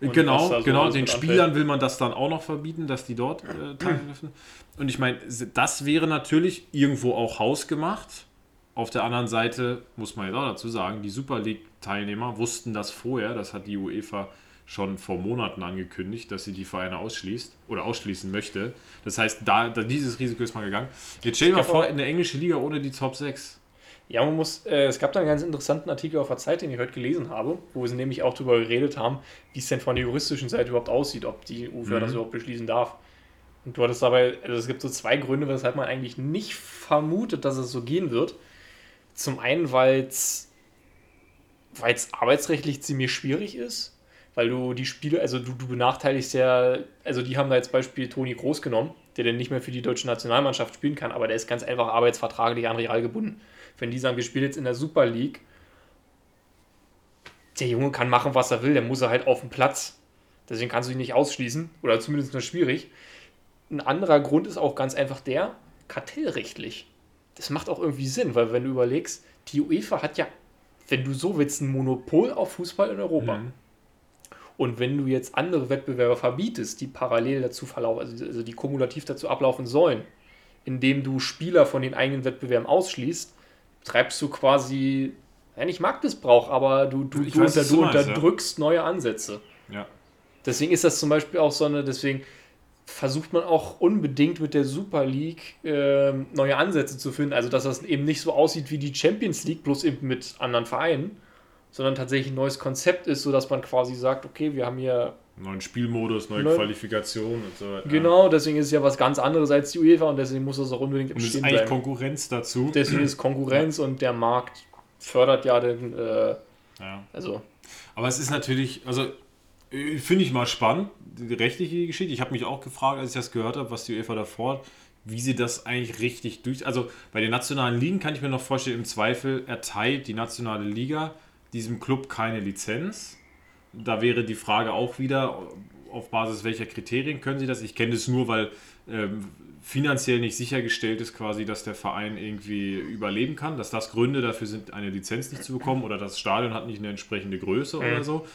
genau, so genau, den Spielern anfällt. will man das dann auch noch verbieten, dass die dort äh, teilnehmen dürfen. Und ich meine, das wäre natürlich irgendwo auch hausgemacht. Auf der anderen Seite muss man jetzt auch dazu sagen, die Super League-Teilnehmer wussten das vorher, das hat die UEFA schon vor Monaten angekündigt, dass sie die Vereine ausschließt oder ausschließen möchte. Das heißt, da, da dieses Risiko ist mal gegangen. Jetzt stell dir mal vor, in der englischen Liga ohne die Top 6. Ja, man muss, äh, es gab da einen ganz interessanten Artikel auf der Zeit, den ich heute gelesen habe, wo sie nämlich auch darüber geredet haben, wie es denn von der juristischen Seite überhaupt aussieht, ob die UEFA Mhm. das überhaupt beschließen darf. Und du hattest dabei, also es gibt so zwei Gründe, weshalb man eigentlich nicht vermutet, dass es so gehen wird. Zum einen, weil es arbeitsrechtlich ziemlich schwierig ist, weil du die Spiele, also du, du benachteiligst ja, also die haben da jetzt Beispiel Toni Groß genommen, der dann nicht mehr für die deutsche Nationalmannschaft spielen kann, aber der ist ganz einfach arbeitsvertraglich an Real gebunden. Wenn die sagen, wir spielen jetzt in der Super League, der Junge kann machen, was er will, der muss er halt auf dem Platz. Deswegen kannst du ihn nicht ausschließen oder zumindest nur schwierig. Ein anderer Grund ist auch ganz einfach der, kartellrechtlich. Das macht auch irgendwie Sinn, weil wenn du überlegst, die UEFA hat ja, wenn du so willst, ein Monopol auf Fußball in Europa. Mhm. Und wenn du jetzt andere Wettbewerber verbietest, die parallel dazu verlaufen, also, also die kumulativ dazu ablaufen sollen, indem du Spieler von den eigenen Wettbewerben ausschließt, treibst du quasi, ja nicht Marktmissbrauch, aber du, du, du, weiß, unter, du unterdrückst ja. neue Ansätze. Ja. Deswegen ist das zum Beispiel auch so eine, deswegen versucht man auch unbedingt mit der Super League äh, neue Ansätze zu finden. Also, dass das eben nicht so aussieht wie die Champions League, bloß eben mit anderen Vereinen, sondern tatsächlich ein neues Konzept ist, sodass man quasi sagt, okay, wir haben hier. Neuen Spielmodus, neue neu Qualifikation und so weiter. Genau, deswegen ist es ja was ganz anderes als die UEFA und deswegen muss das auch unbedingt im und Stehen ist eigentlich bleiben. Konkurrenz dazu. Deswegen ist Konkurrenz ja. und der Markt fördert ja den. Äh, ja. Also. Aber es ist natürlich, also äh, finde ich mal spannend, die rechtliche Geschichte. Ich habe mich auch gefragt, als ich das gehört habe, was die UEFA davor, wie sie das eigentlich richtig durch. Also bei den nationalen Ligen kann ich mir noch vorstellen, im Zweifel erteilt die nationale Liga diesem Club keine Lizenz. Da wäre die Frage auch wieder, auf Basis welcher Kriterien können sie das? Ich kenne das nur, weil ähm, finanziell nicht sichergestellt ist, quasi, dass der Verein irgendwie überleben kann, dass das Gründe dafür sind, eine Lizenz nicht zu bekommen oder das Stadion hat nicht eine entsprechende Größe mhm. oder so.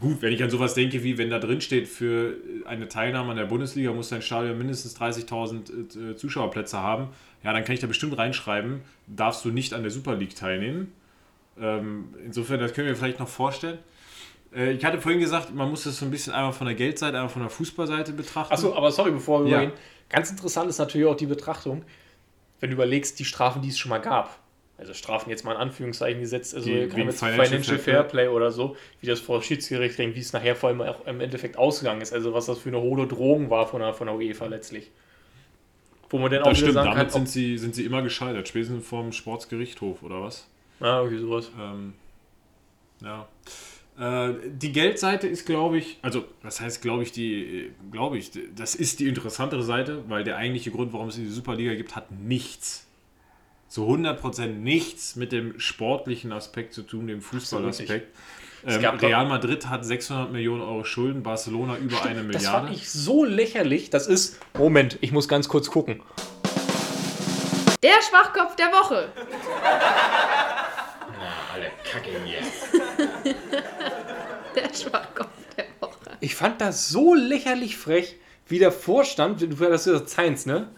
Gut, wenn ich an sowas denke, wie wenn da drin steht, für eine Teilnahme an der Bundesliga muss dein Stadion mindestens 30.000 äh, Zuschauerplätze haben, ja, dann kann ich da bestimmt reinschreiben, darfst du nicht an der Super League teilnehmen. Ähm, insofern, das können wir vielleicht noch vorstellen. Äh, ich hatte vorhin gesagt, man muss das so ein bisschen einmal von der Geldseite, einmal von der Fußballseite betrachten. Achso, aber sorry, bevor wir ja. übergehen. Ganz interessant ist natürlich auch die Betrachtung, wenn du überlegst, die Strafen, die es schon mal gab also Strafen jetzt mal in Anführungszeichen gesetzt, also die, Financial, Financial Fairplay oder so, wie das vor Schiedsgericht wie es nachher vor allem auch im Endeffekt ausgegangen ist, also was das für eine hohle Drohung war von der, von der UEFA letztlich. Wo man dann auch das stimmt, sagen damit kann, sind, sie, sind sie immer gescheitert, spätestens vom Sportsgerichtshof oder was? Ah, okay, sowas. Ähm, ja. Äh, die Geldseite ist, glaube ich, also was heißt, glaube ich, die, glaube ich, das ist die interessantere Seite, weil der eigentliche Grund, warum es die Superliga gibt, hat nichts zu 100% nichts mit dem sportlichen Aspekt zu tun, dem Fußballaspekt. Ähm, Real Madrid hat 600 Millionen Euro Schulden, Barcelona über Stimmt, eine Milliarde. Das fand ich so lächerlich. Das ist. Moment, ich muss ganz kurz gucken. Der Schwachkopf der Woche. Alle Kacke hier. der Schwachkopf der Woche. Ich fand das so lächerlich frech, wie der Vorstand, du das ist Science, ne?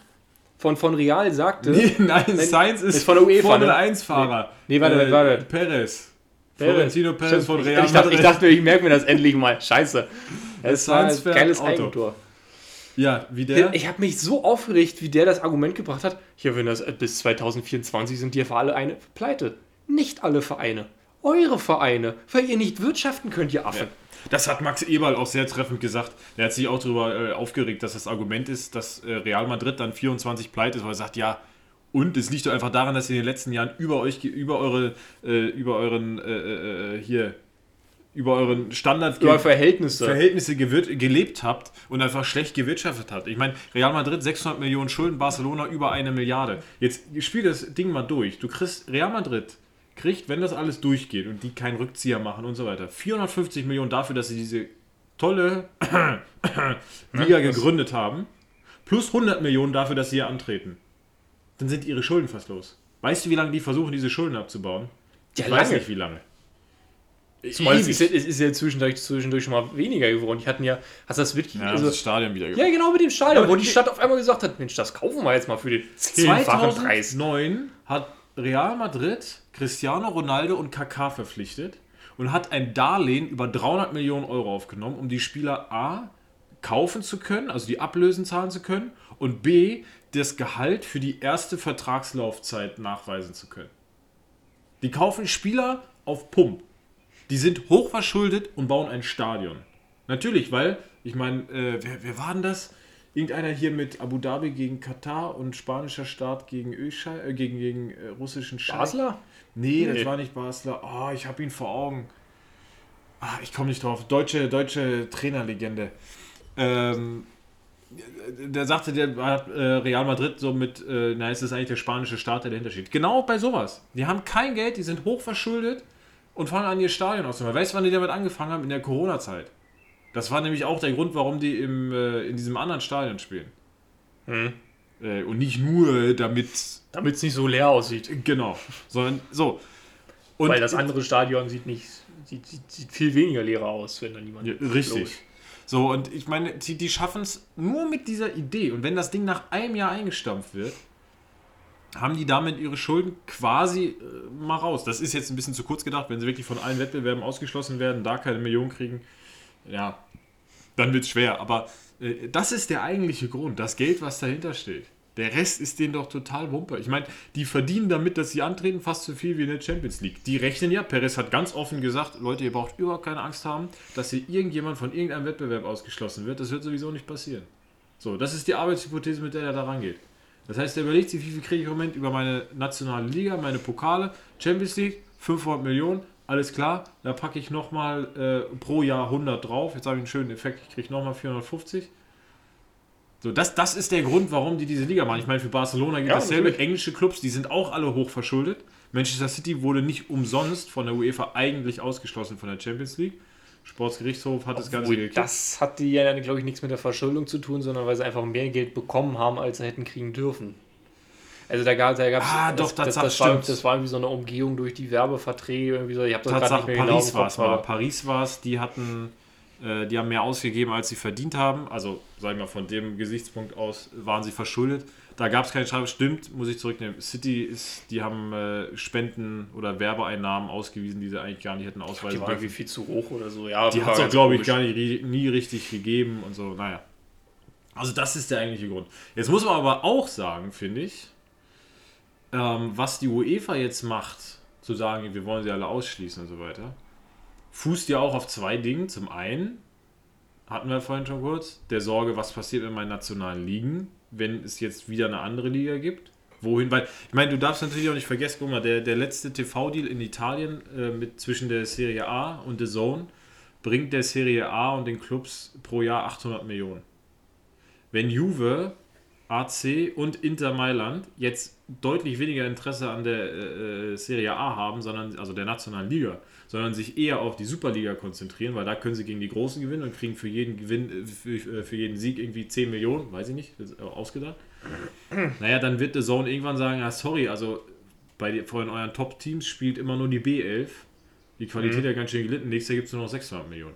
von, von Real sagte. Nee, nein, nein Sainz ist, ist von der UEFA, Formel 1-Fahrer. Nee, nee, warte, äh, warte. Perez. Florentino Perez von Real ich, ich, dachte, ich dachte, ich merke mir das endlich mal. Scheiße. Das war ein geiles Auto. Eigentor. Ja, wie der. Ich habe mich so aufgeregt, wie der das Argument gebracht hat. Hier, wenn das bis 2024 sind die Vereine pleite. Nicht alle Vereine. Eure Vereine. Weil ihr nicht wirtschaften könnt, ihr Affen. Ja. Das hat Max Eberl auch sehr treffend gesagt. Er hat sich auch darüber äh, aufgeregt, dass das Argument ist, dass äh, Real Madrid dann 24 pleite ist, weil er sagt, ja, und es liegt doch einfach daran, dass ihr in den letzten Jahren über euch, über eure, äh, über euren, äh, äh, äh, hier, über euren Standard über Verhältnisse, Verhältnisse gelebt habt und einfach schlecht gewirtschaftet habt. Ich meine, Real Madrid 600 Millionen Schulden, Barcelona über eine Milliarde. Jetzt spiel das Ding mal durch. Du kriegst Real Madrid kriegt, wenn das alles durchgeht und die keinen Rückzieher machen und so weiter, 450 Millionen dafür, dass sie diese tolle Liga gegründet haben, plus 100 Millionen dafür, dass sie hier antreten. Dann sind ihre Schulden fast los. Weißt du, wie lange die versuchen, diese Schulden abzubauen? Ja, ich weiß nicht, wie lange. Zumal es ist, es ist ja zwischendurch, zwischendurch schon mal weniger geworden. Die hatten ja, hast du das wirklich. Ja, also, das Stadion wieder Ja, genau, mit dem Stadion, wo die Stadt auf einmal gesagt hat: Mensch, das kaufen wir jetzt mal für den zehnfachen Preis. 2009 hat Real Madrid Cristiano Ronaldo und Kaká verpflichtet und hat ein Darlehen über 300 Millionen Euro aufgenommen, um die Spieler A kaufen zu können, also die Ablösen zahlen zu können und B das Gehalt für die erste Vertragslaufzeit nachweisen zu können. Die kaufen Spieler auf Pump. Die sind hochverschuldet und bauen ein Stadion. Natürlich, weil, ich meine, äh, wer, wer war denn das? Irgendeiner hier mit Abu Dhabi gegen Katar und spanischer Staat gegen Ölschei, äh, gegen, gegen äh, russischen Scheich. Basler? Nee, Nee. das war nicht Basler. Oh, ich habe ihn vor Augen. Ah, ich komme nicht drauf. Deutsche, deutsche Trainerlegende. Ähm, der sagte, der hat äh, Real Madrid so mit, äh, na, ist das eigentlich der spanische Staat, der dahinter steht. Genau bei sowas. Die haben kein Geld, die sind hochverschuldet und fangen an, ihr Stadion auszumachen. Weißt du, wann die damit angefangen haben? In der Corona-Zeit. Das war nämlich auch der Grund, warum die im, äh, in diesem anderen Stadion spielen. Hm. Äh, und nicht nur damit, Damit es nicht so leer aussieht. genau, sondern so. Und Weil das andere Stadion sieht nicht, sieht, sieht, sieht viel weniger leerer aus, wenn da niemand. Ja, richtig. So, und ich meine, die, die schaffen es nur mit dieser Idee. Und wenn das Ding nach einem Jahr eingestampft wird, haben die damit ihre Schulden quasi äh, mal raus. Das ist jetzt ein bisschen zu kurz gedacht, wenn sie wirklich von allen Wettbewerben ausgeschlossen werden, da keine Millionen kriegen, ja, dann wird es schwer. Aber äh, das ist der eigentliche Grund, das Geld, was dahinter steht. Der Rest ist denen doch total Wumpe. Ich meine, die verdienen damit, dass sie antreten, fast so viel wie in der Champions League. Die rechnen ja, Perez hat ganz offen gesagt, Leute, ihr braucht überhaupt keine Angst haben, dass hier irgendjemand von irgendeinem Wettbewerb ausgeschlossen wird. Das wird sowieso nicht passieren. So, das ist die Arbeitshypothese, mit der er da rangeht. Das heißt, er überlegt sich, wie viel kriege ich im Moment über meine nationale Liga, meine Pokale, Champions League, 500 Millionen, alles klar, da packe ich nochmal äh, pro Jahr 100 drauf. Jetzt habe ich einen schönen Effekt, ich kriege nochmal 450. So, das, das ist der Grund, warum die diese Liga machen. Ich meine, für Barcelona gibt Ja, dasselbe. natürlich. Englische Clubs, die sind auch alle hoch verschuldet. Manchester City wurde nicht umsonst von der UEFA eigentlich ausgeschlossen von der Champions League. Sportsgerichtshof hat das Ganze Obwohl, gekippt. das hat die ja, glaube ich, nichts mit der Verschuldung zu tun, sondern weil sie einfach mehr Geld bekommen haben, als sie hätten kriegen dürfen. Also da gab es Ah, doch, das, das, war, stimmt. das war irgendwie so eine Umgehung durch die Werbeverträge. Irgendwie so. Ich habe das gerade Tatsache, nicht mehr Paris genau war es mal. Paris war es, die hatten, äh, die haben mehr ausgegeben, als sie verdient haben. Also, sagen wir von dem Gesichtspunkt aus, waren sie verschuldet. Da gab es keinen Schreiben. Stimmt, muss ich zurücknehmen. City ist, die haben äh, Spenden oder Werbeeinnahmen ausgewiesen, die sie eigentlich gar nicht hätten Die ausweisen war irgendwie dürfen. viel zu hoch oder so. Ja, Die hat es auch, glaube ich, gar nicht, nie richtig gegeben und so. Naja. Also, das ist der eigentliche Grund. Jetzt muss man aber auch sagen, finde ich, ähm, was die UEFA jetzt macht, zu sagen, wir wollen sie alle ausschließen und so weiter, fußt ja auch auf zwei Dingen. Zum einen, hatten wir vorhin schon kurz, der Sorge, was passiert in meinen nationalen Ligen, wenn es jetzt wieder eine andere Liga gibt. Wohin? Weil, ich meine, du darfst natürlich auch nicht vergessen, guck mal, der, der letzte TV-Deal in Italien äh, mit, zwischen der Serie A und The Zone bringt der Serie A und den Clubs pro Jahr 800 Millionen. Wenn Juve, AC und Inter Mailand jetzt deutlich weniger Interesse an der äh, äh, Serie A haben, sondern also der nationalen Liga, sondern sich eher auf die Superliga konzentrieren, weil da können sie gegen die Großen gewinnen und kriegen für jeden Gewinn, äh, für, äh, für jeden Sieg irgendwie 10 Millionen, weiß ich nicht, ausgedacht. Naja, dann wird The Zone irgendwann sagen, ja, sorry, also bei von euren Top-Teams spielt immer nur die B11. Die Qualität hat ganz schön gelitten. Nächstes Jahr gibt es nur noch 600 Millionen.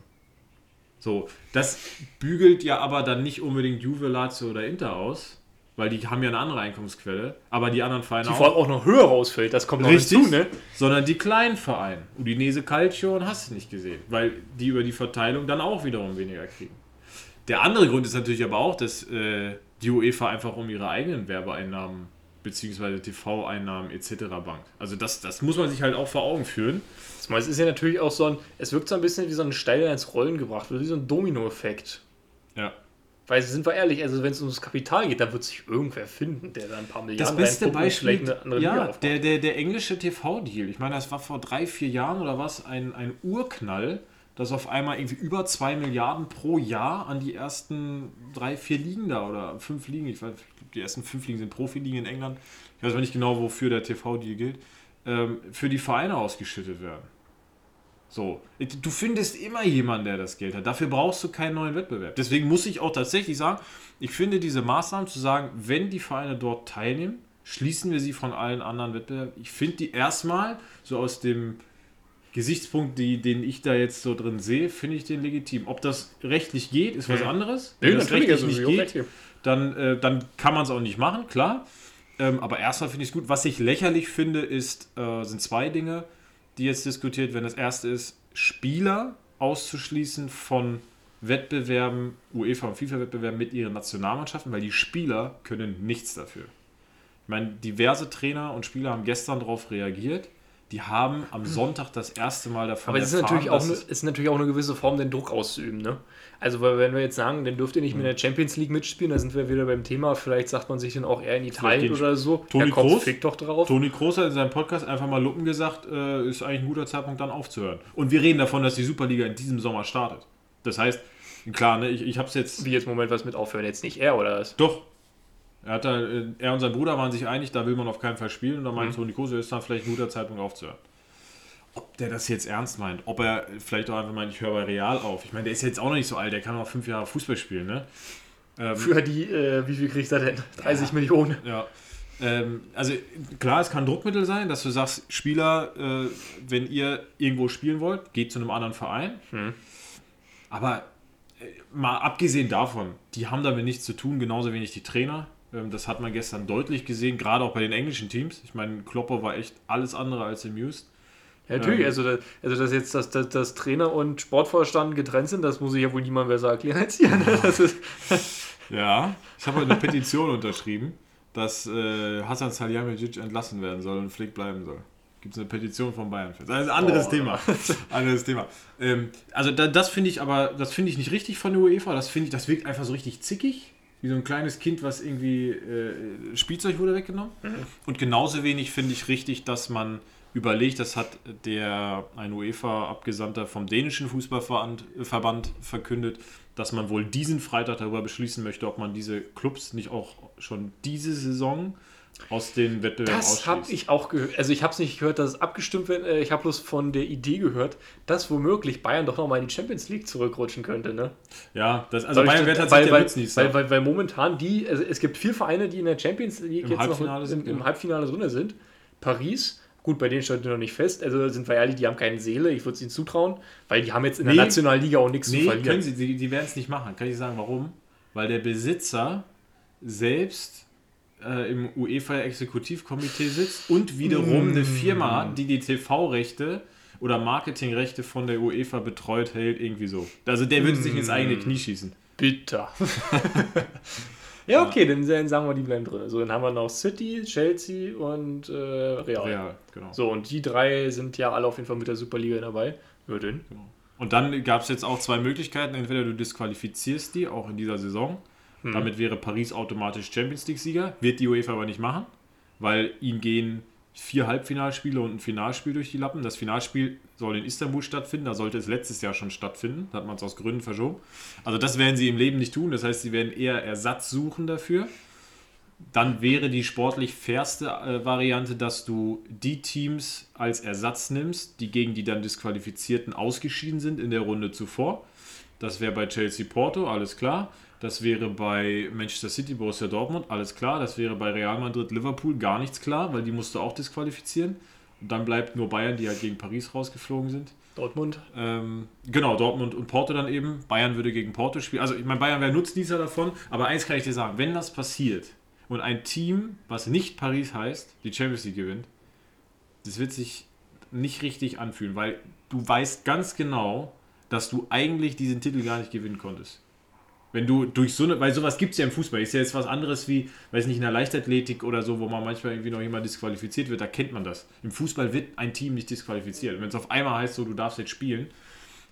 So, das bügelt ja aber dann nicht unbedingt Juve, Lazio oder Inter aus, weil die haben ja eine andere Einkommensquelle, aber die anderen Vereine Die vor allem auch noch höher rausfällt, das kommt noch Richtig, hinzu, ne? sondern die kleinen Vereine. Udinese Calcio und hast du nicht gesehen, weil die über die Verteilung dann auch wiederum weniger kriegen. Der andere Grund ist natürlich aber auch, dass äh, die UEFA einfach um ihre eigenen Werbeeinnahmen bzw. TV-Einnahmen etc. bankt. Also das, das muss man sich halt auch vor Augen führen. Zumal es ist ja natürlich auch so ein, es wirkt so ein bisschen wie so ein Stein ins Rollen gebracht, wird, wie so ein Domino-Effekt. Ja. Weil, sind wir ehrlich, also wenn es ums Kapital geht, dann wird sich irgendwer finden, der da ein paar Das Milliarden beste reinpumpt und Beispiel, ja, der, der, der englische TV-Deal. Ich meine, das war vor drei, vier Jahren oder was, ein, ein Urknall, dass auf einmal irgendwie über zwei Milliarden pro Jahr an die ersten drei, vier Ligen da oder fünf Ligen, ich weiß, die ersten fünf Ligen sind Profiligen in England, ich weiß aber nicht genau, wofür der TV-Deal gilt, ähm, für die Vereine ausgeschüttet werden. So, du findest immer jemanden, der das Geld hat. Dafür brauchst du keinen neuen Wettbewerb. Deswegen muss ich auch tatsächlich sagen, ich finde diese Maßnahmen zu sagen, wenn die Vereine dort teilnehmen, schließen wir sie von allen anderen Wettbewerben. Ich finde die erstmal so aus dem Gesichtspunkt, die, den ich da jetzt so drin sehe, finde ich den legitim. Ob das rechtlich geht, ist was anderes. Wenn das natürlich, rechtlich also, nicht geht, dann, äh, dann kann man es auch nicht machen, klar. Ähm, aber erstmal finde ich es gut. Was ich lächerlich finde, ist, äh, sind zwei Dinge, die jetzt diskutiert werden. Das erste ist, Spieler auszuschließen von Wettbewerben, UEFA und FIFA-Wettbewerben mit ihren Nationalmannschaften, weil die Spieler können nichts dafür. Ich meine, diverse Trainer und Spieler haben gestern darauf reagiert, die haben am Sonntag das erste Mal davon Aber es ist erfahren, natürlich, auch dass eine, es- es ist natürlich auch eine gewisse Form, den Druck auszuüben. Ne? Also, weil wenn wir jetzt sagen, dann dürft ihr nicht mehr in der Champions League mitspielen, dann sind wir wieder beim Thema. Vielleicht sagt man sich dann auch eher in Italien oder so. Toni ja, komm, Kroos? doch drauf. Toni Kroos hat in seinem Podcast einfach mal Luppen gesagt, äh, ist eigentlich ein guter Zeitpunkt, dann aufzuhören. Und wir reden davon, dass die Superliga in diesem Sommer startet. Das heißt, klar, ne, ich, ich habe es jetzt. Wie jetzt im Moment was mit aufhören, jetzt nicht er oder was? Doch. Er, hat da, äh, er und sein Bruder waren sich einig, da will man auf keinen Fall spielen. Und da Mhm. meinte Toni Kroos, ist dann vielleicht ein guter Zeitpunkt aufzuhören. Ob der das jetzt ernst meint, ob er vielleicht auch einfach meint, ich höre bei Real auf. Ich meine, der ist jetzt auch noch nicht so alt, der kann noch fünf Jahre Fußball spielen, ne? Ähm, Für die, äh, wie viel kriegt er denn? 30 Millionen. Ja. Ähm, also klar, es kann Druckmittel sein, dass du sagst, Spieler, äh, wenn ihr irgendwo spielen wollt, geht zu einem anderen Verein. Aber äh, mal abgesehen davon, die haben damit nichts zu tun, genauso wenig die Trainer. Ähm, das hat man gestern deutlich gesehen, gerade auch bei den englischen Teams. Ich meine, Klopper war echt alles andere als amused. Ja, natürlich, Ähm. also, da, also dass jetzt das, das, das Trainer und Sportvorstand getrennt sind, das muss ich ja wohl niemand besser erklären als hier. Ja, ich habe eine Petition unterschrieben, dass äh, Hasan Salihamidzic entlassen werden soll und Flick bleiben soll. Gibt es eine Petition von Bayern für. Das ist ein anderes Oh. Thema. anderes Thema. Ähm, also da, das finde ich aber, das finde ich nicht richtig von der UEFA. Das finde ich, das wirkt einfach so richtig zickig. Wie so ein kleines Kind, was irgendwie äh, Spielzeug wurde weggenommen. Und genauso wenig finde ich richtig, dass man überlegt, das hat der ein UEFA-Abgesandter vom dänischen Fußballverband äh, verkündet, dass man wohl diesen Freitag darüber beschließen möchte, ob man diese Clubs nicht auch schon diese Saison aus den Wettbewerben das habe ich auch gehört. Also ich habe es nicht gehört, dass es abgestimmt wird. Äh, Ich habe bloß von der Idee gehört, dass womöglich Bayern doch nochmal in die Champions League zurückrutschen könnte. Ne? Ja, das, also Weil, Bayern wäre weil, tatsächlich weil, der Witz weil, weil, weil momentan die, also es gibt vier Vereine, die in der Champions League Im jetzt Halbfinale noch sind, im, im. Halbfinale drin sind. Paris, gut, bei denen steht noch nicht fest. Also sind wir ehrlich, die haben keine Seele. Ich würde es ihnen zutrauen, weil die haben jetzt in der Nee. Nationalliga auch nichts zu Nee, verlieren. können sie, die, die werden es nicht machen. Kann ich sagen, warum? Weil der Besitzer selbst äh, im UEFA-Exekutivkomitee sitzt und wiederum eine Firma hat, die die TV-Rechte oder Marketingrechte von der UEFA betreut hält, irgendwie so. Also der würde sich ins eigene Knie schießen. Bitter. ja, okay, dann, sagen wir, die bleiben drin. So, dann haben wir noch City, Chelsea und äh, Real. Real, genau. So, und die drei sind ja alle auf jeden Fall mit der Superliga dabei. Ja, denn? Und dann gab es jetzt auch zwei Möglichkeiten. Entweder du disqualifizierst die, auch in dieser Saison. Damit wäre Paris automatisch Champions League-Sieger. Wird die UEFA aber nicht machen, weil ihnen gehen vier Halbfinalspiele und ein Finalspiel durch die Lappen. Das Finalspiel soll in Istanbul stattfinden. Da sollte es letztes Jahr schon stattfinden. Da hat man es aus Gründen verschoben. Also das werden sie im Leben nicht tun. Das heißt, sie werden eher Ersatz suchen dafür. Dann wäre die sportlich fairste äh, Variante, dass du die Teams als Ersatz nimmst, die gegen die dann Disqualifizierten ausgeschieden sind in der Runde zuvor. Das wäre bei Chelsea Porto, alles klar. Das wäre bei Manchester City Borussia Dortmund, alles klar. Das wäre bei Real Madrid Liverpool gar nichts klar, weil die musst du auch disqualifizieren. Und dann bleibt nur Bayern, die halt gegen Paris rausgeflogen sind. Dortmund. Ähm, genau, Dortmund und Porto dann eben. Bayern würde gegen Porto spielen. Also, ich meine, Bayern wäre Nutznießer davon. Aber eins kann ich dir sagen: Wenn das passiert und ein Team, was nicht Paris heißt, die Champions League gewinnt, das wird sich nicht richtig anfühlen, weil du weißt ganz genau, dass du eigentlich diesen Titel gar nicht gewinnen konntest. Wenn du durch so eine, weil sowas gibt es ja im Fußball, ist ja jetzt was anderes wie, weiß nicht, in der Leichtathletik oder so, wo man manchmal irgendwie noch jemand disqualifiziert wird, da kennt man das. Im Fußball wird ein Team nicht disqualifiziert. Wenn es auf einmal heißt, so, du darfst jetzt spielen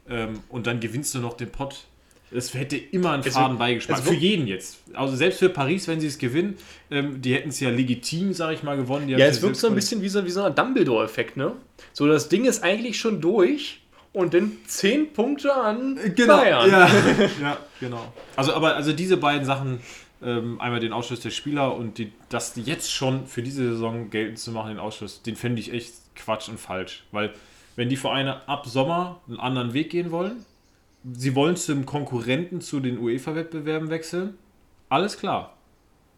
ähm, und dann gewinnst du noch den Pott, das hätte immer einen faden also für jeden jetzt. Also selbst für Paris, wenn sie es gewinnen, ähm, die hätten es ja legitim, sage ich mal, gewonnen. Ja, es wirkt so ein bisschen wie so, wie so ein Dumbledore-Effekt, ne? So, das Ding ist eigentlich schon durch und dann 10 Punkte an Genau, Bayern. ja, ja, genau. Also, aber also diese beiden Sachen, ähm, einmal den Ausschluss der Spieler und die, das jetzt schon für diese Saison geltend zu machen, den Ausschluss, den fände ich echt Quatsch und falsch. Weil, wenn die Vereine ab Sommer einen anderen Weg gehen wollen, sie wollen zum Konkurrenten zu den UEFA-Wettbewerben wechseln, alles klar.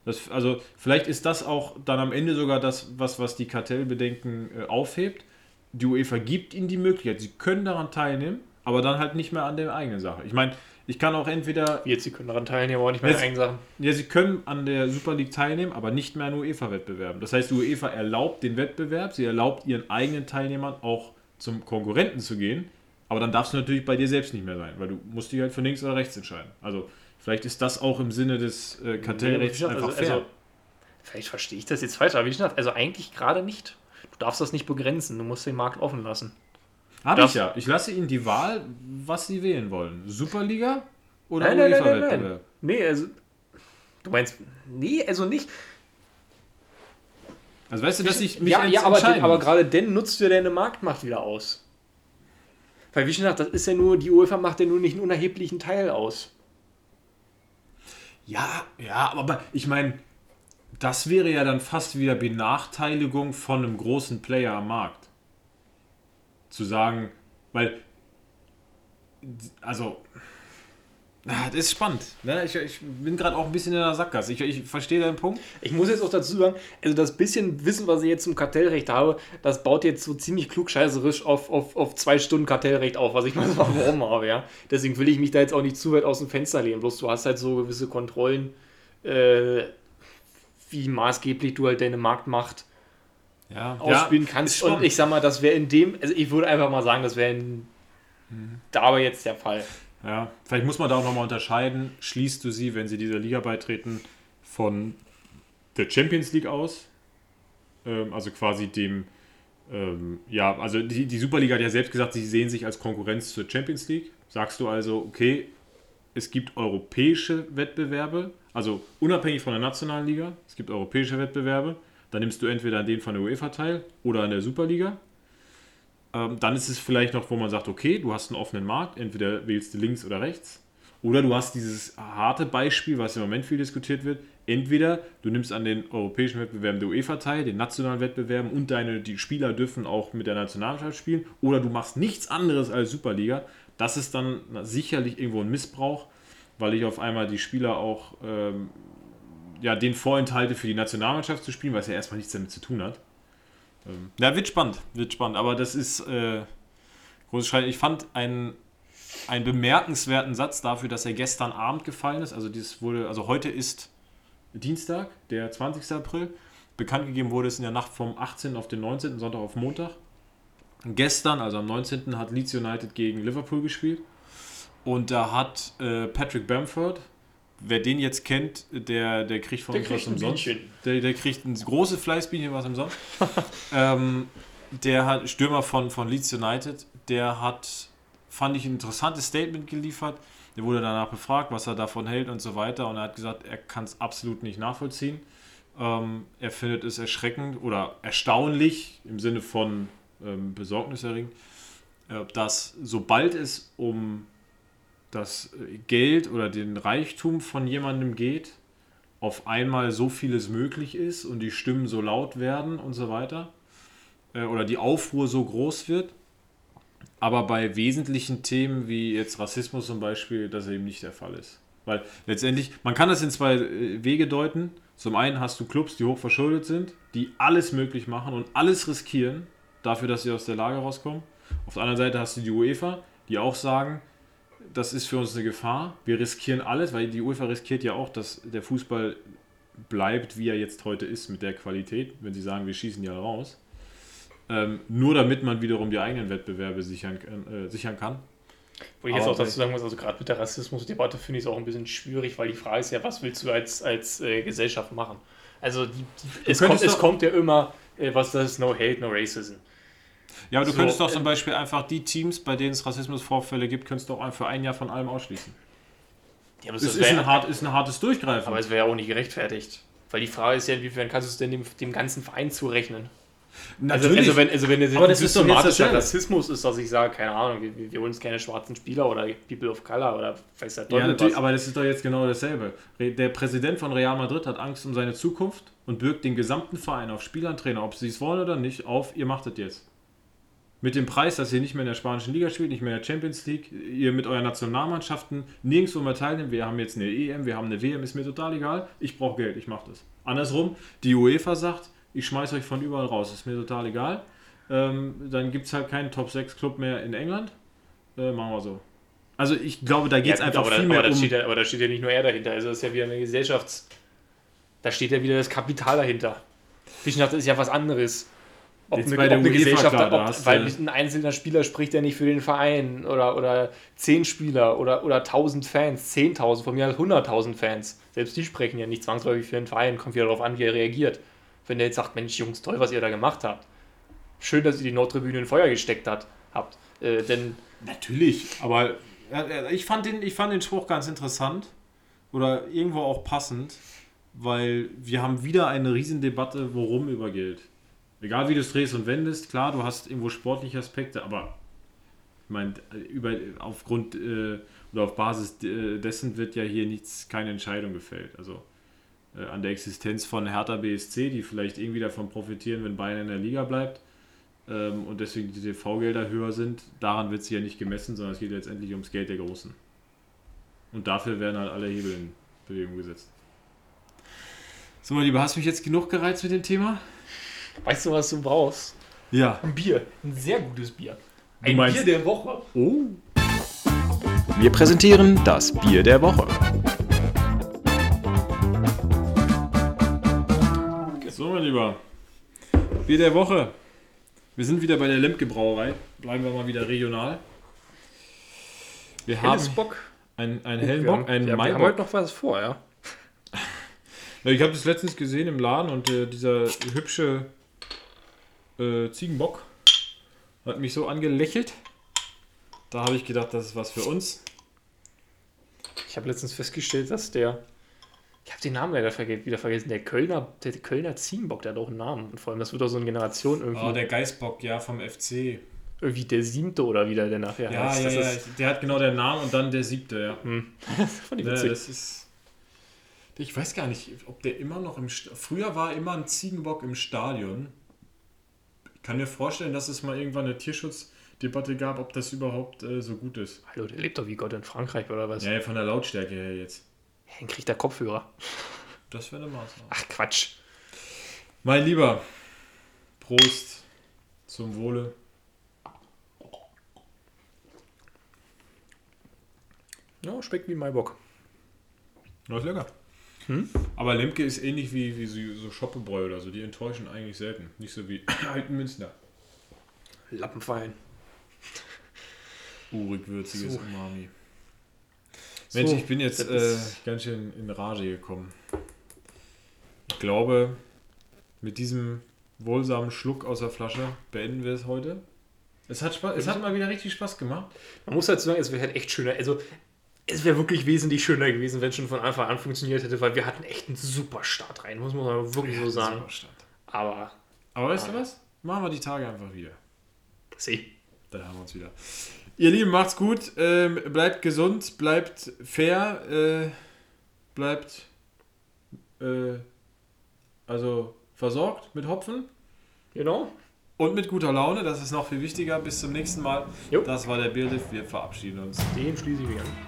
Das, also, vielleicht ist das auch dann am Ende sogar das, was, was die Kartellbedenken äh, aufhebt die UEFA gibt ihnen die Möglichkeit, sie können daran teilnehmen, aber dann halt nicht mehr an der eigenen Sache. Ich meine, ich kann auch entweder, Jetzt, sie können daran teilnehmen, aber auch nicht mehr an Jetzt- eigenen Sachen. ja, sie können an der Super League teilnehmen, aber nicht mehr an UEFA-Wettbewerben. Das heißt, die UEFA erlaubt den Wettbewerb, sie erlaubt ihren eigenen Teilnehmern auch zum Konkurrenten zu gehen, aber dann darfst du natürlich bei dir selbst nicht mehr sein, weil du musst dich halt für links oder rechts entscheiden. Also vielleicht ist das auch im Sinne des äh, Kartellrechts also, einfach fair. also, vielleicht verstehe ich das jetzt falsch, aber wie gesagt, also eigentlich gerade nicht. Du darfst das nicht begrenzen, du musst den Markt offen lassen. Habe ich ja. Ich lasse ihnen die Wahl, was sie wählen wollen. Superliga oder Nein, nein, nein, nein, nein. Nee, also. Du meinst. Nee, also nicht. Also weißt du, dass ich mich ja, ja, aber, aber gerade dann nutzt du deine Marktmacht wieder aus. Weil, wie schon gesagt, das ist ja nur, die UEFA macht ja nur nicht einen unerheblichen Teil aus. Ja, ja, aber ich meine, das wäre ja dann fast wieder Benachteiligung von einem großen Player am Markt. Zu sagen, weil, also, das ist spannend. Ne? Ich, ich bin gerade auch ein bisschen in der Sackgasse. Ich, ich verstehe deinen Punkt. Ich muss jetzt auch dazu sagen, also das bisschen Wissen, was ich jetzt zum Kartellrecht habe, das baut jetzt so ziemlich klugscheißerisch auf, auf, auf zwei Stunden Kartellrecht auf, was ich mal so warum habe, ja. Deswegen will ich mich da jetzt auch nicht zu weit aus dem Fenster lehnen. Bloß du hast halt so gewisse Kontrollen, äh, wie maßgeblich du halt deine Marktmacht Ja, ausspielen ist kannst. Und ich sag mal, das wäre in dem, also ich würde einfach mal sagen, das wäre in dabei jetzt der Fall. Ja, vielleicht muss man da auch nochmal unterscheiden. Schließt du sie, wenn sie dieser Liga beitreten, von der Champions League aus? Ähm, also quasi dem, ähm, ja, also die, die Superliga hat ja selbst gesagt, sie sehen sich als Konkurrenz zur Champions League. Sagst du also, okay, es gibt europäische Wettbewerbe, also unabhängig von der nationalen Liga, es gibt europäische Wettbewerbe, dann nimmst du entweder an den von der UEFA teil oder an der Superliga. Ähm, dann ist es vielleicht noch, wo man sagt, okay, du hast einen offenen Markt, entweder wählst du links oder rechts. Oder du hast dieses harte Beispiel, was im Moment viel diskutiert wird. Entweder du nimmst an den europäischen Wettbewerben der UEFA teil, den nationalen Wettbewerben und deine die Spieler dürfen auch mit der Nationalmannschaft spielen. Oder du machst nichts anderes als Superliga. Das ist dann sicherlich irgendwo ein Missbrauch, weil ich auf einmal die Spieler auch ähm, ja, den vorenthalte, für die Nationalmannschaft zu spielen, was ja erstmal nichts damit zu tun hat. Ähm, ja, wird spannend, wird spannend. Aber das ist äh, großes Streit. Ich fand einen, einen bemerkenswerten Satz dafür, dass er gestern Abend gefallen ist. Also dieses wurde, also heute ist Dienstag, der 20. April. Bekannt gegeben wurde es in der Nacht vom 18. auf den 19. Sonntag auf Montag. Gestern, also am 19. hat Leeds United gegen Liverpool gespielt. Und da hat äh, Patrick Bamford, wer den jetzt kennt, der, der kriegt von Der uns kriegt was umsonst. Der, der kriegt ein großes Fleißbienchen was umsonst. ähm, der hat Stürmer von, von Leeds United, der hat, fand ich, ein interessantes Statement geliefert. Der wurde danach befragt, was er davon hält und so weiter. Und er hat gesagt, er kann es absolut nicht nachvollziehen. Ähm, er findet es erschreckend oder erstaunlich im Sinne von ähm, besorgniserregend, äh, dass sobald es um das Geld oder den Reichtum von jemandem geht, auf einmal so vieles möglich ist und die Stimmen so laut werden und so weiter äh, oder die Aufruhr so groß wird. Aber bei wesentlichen Themen wie jetzt Rassismus zum Beispiel, das eben nicht der Fall ist. Weil letztendlich, man kann das in zwei äh, Wege deuten. Zum einen hast du Clubs, die hoch verschuldet sind, die alles möglich machen und alles riskieren, dafür, dass sie aus der Lage rauskommen. Auf der anderen Seite hast du die UEFA, die auch sagen, das ist für uns eine Gefahr. Wir riskieren alles, weil die UEFA riskiert ja auch, dass der Fußball bleibt, wie er jetzt heute ist, mit der Qualität, wenn sie sagen, wir schießen ja raus. Ähm, nur damit man wiederum die eigenen Wettbewerbe sichern, äh, sichern kann. Wo ich jetzt auch dazu sagen muss, also gerade mit der Rassismusdebatte finde ich es auch ein bisschen schwierig, weil die Frage ist ja, was willst du als, als äh, Gesellschaft machen? Also die, die, es, kommt, es kommt ja immer, äh, was das ist, no hate, no racism. Ja, aber du So, könntest doch äh, zum Beispiel einfach die Teams, bei denen es Rassismusvorfälle gibt, könntest du auch für ein Jahr von allem ausschließen. Ja, aber Es das ist, wär- ein, hart, ist ein hartes Durchgreifen. aber es wäre ja auch nicht gerechtfertigt. Weil die Frage ist ja, inwiefern kannst du es denn dem, dem ganzen Verein zurechnen? Also, also wenn, also wenn es Aber das ist systematischer. Rassismus ist, dass ich sage, keine Ahnung, wir, wir holen uns keine schwarzen Spieler oder People of Color oder weiß der Ja, Teufel natürlich, was. aber das ist doch jetzt genau dasselbe. Der Präsident von Real Madrid hat Angst um seine Zukunft und bürgt den gesamten Verein auf Spielern, Trainer, ob sie es wollen oder nicht, auf, ihr macht das jetzt. Mit dem Preis, dass ihr nicht mehr in der spanischen Liga spielt, nicht mehr in der Champions League, ihr mit euren Nationalmannschaften nirgendwo mehr teilnehmt. Wir haben jetzt eine EM, wir haben eine WM, ist mir total egal. Ich brauche Geld, ich mache das. Andersrum, die UEFA sagt, ich schmeiß euch von überall raus, ist mir total egal. Ähm, dann gibt es halt keinen Top-6-Club mehr in England. Äh, machen wir so. Also ich glaube, da geht es Ja, einfach aber, viel da, mehr aber, um... steht ja, aber da steht ja nicht nur er dahinter. Also das ist ja wieder eine Gesellschafts-. Da steht ja wieder das Kapital dahinter. Schon gesagt, das ist ja was anderes. Ob Jetzt eine, ob eine Gesellschaft, klar, ob, weil ein einzelner Spieler spricht ja nicht für den Verein oder, oder zehn Spieler oder, oder 1000 Fans, 10.000, von mir aus 100.000 Fans. Selbst die sprechen ja nicht zwangsläufig für den Verein, kommt wieder darauf an, wie er reagiert. Wenn der jetzt sagt, Mensch, Jungs, toll, was ihr da gemacht habt. schön, dass ihr die Nordtribüne in Feuer gesteckt hat, habt. Äh, denn Natürlich, aber ich, fand den, ich fand den Spruch ganz interessant oder irgendwo auch passend, weil wir haben wieder eine Riesendebatte, worum über Geld. Egal wie du es drehst und wendest, klar, du hast irgendwo sportliche Aspekte, aber ich meine, über, aufgrund äh, oder auf Basis äh, dessen wird ja hier nichts, keine Entscheidung gefällt. Also äh, an der Existenz von Hertha BSC, die vielleicht irgendwie davon profitieren, wenn Bayern in der Liga bleibt ähm, und deswegen die TV-Gelder höher sind, daran wird sie ja nicht gemessen, sondern es geht letztendlich ums Geld der Großen. Und dafür werden halt alle Hebel in Bewegung gesetzt. So, mein Lieber, hast du mich jetzt genug gereizt mit dem Thema? Weißt du, was du brauchst? Ja. Ein Bier. Ein sehr gutes Bier. Ein meinst- Bier der Woche. Oh. Wir präsentieren das Bier der Woche. So, mein Lieber. Bier der Woche. Wir sind wieder bei der Lemke Brauerei. Bleiben wir mal wieder regional. Wir haben Helles Bock. einen, einen hellen Wir haben, Bock, einen ja, wir haben Maibock. heute noch was vor, ja. Ja, ich habe das letztens gesehen im Laden und äh, dieser hübsche äh, Ziegenbock hat mich so angelächelt. Da habe ich gedacht, das ist was für uns. Ich habe letztens festgestellt, dass der. Ich habe den Namen leider wieder vergessen. Der Kölner, der Kölner Ziegenbock, der hat auch einen Namen. Und vor allem, das wird auch so eine Generation irgendwie. Oh, der Geißbock, ja, vom FC. irgendwie der siebte oder wieder, der nachher Ja, heißt. ja, Das ja. ist Der hat genau den Namen und dann der siebte, ja. fand ich Ja, witzig. das ist. Ich weiß gar nicht, ob der immer noch im. Sta Früher war immer ein Ziegenbock im Stadion. Ich kann mir vorstellen, dass es mal irgendwann eine Tierschutzdebatte gab, ob das überhaupt äh, so gut ist. Hallo, der lebt doch wie Gott in Frankreich oder was? Ja, ja, von der Lautstärke her jetzt. Dann kriegt der Kopfhörer. Das wäre eine Maßnahme. Ach Quatsch. Mein Lieber, Prost zum Wohle. Ja, schmeckt wie Maibock. Läuft lecker. Aber Lemke ist ähnlich wie, wie so, so Schoppebräu oder so. Die enttäuschen eigentlich selten. Nicht so wie Alten Münster. Lappenfein. Urig würziges So. Umami. Mensch, So, ich bin jetzt äh, ganz schön in Rage gekommen. Ich glaube, mit diesem wohlsamen Schluck aus der Flasche beenden wir es heute. Es hat, Spaß, es hat mal wieder richtig Spaß gemacht. Man muss dazu sagen, es wäre halt echt schöner. Also, es wäre wirklich wesentlich schöner gewesen, wenn es schon von Anfang an funktioniert hätte, weil wir hatten echt einen super Start rein, muss man mal wirklich so sagen. Super Start. Aber, Aber weißt du was? Machen wir die Tage einfach wieder. see. Da haben wir uns wieder. Ihr Lieben, macht's gut. Ähm, bleibt gesund, bleibt fair, äh, bleibt äh, also versorgt mit Hopfen Genau. und mit guter Laune. Das ist noch viel wichtiger. Bis zum nächsten Mal. Jo. Das war der Bierlift. Wir verabschieden uns. Den schließe ich mich an.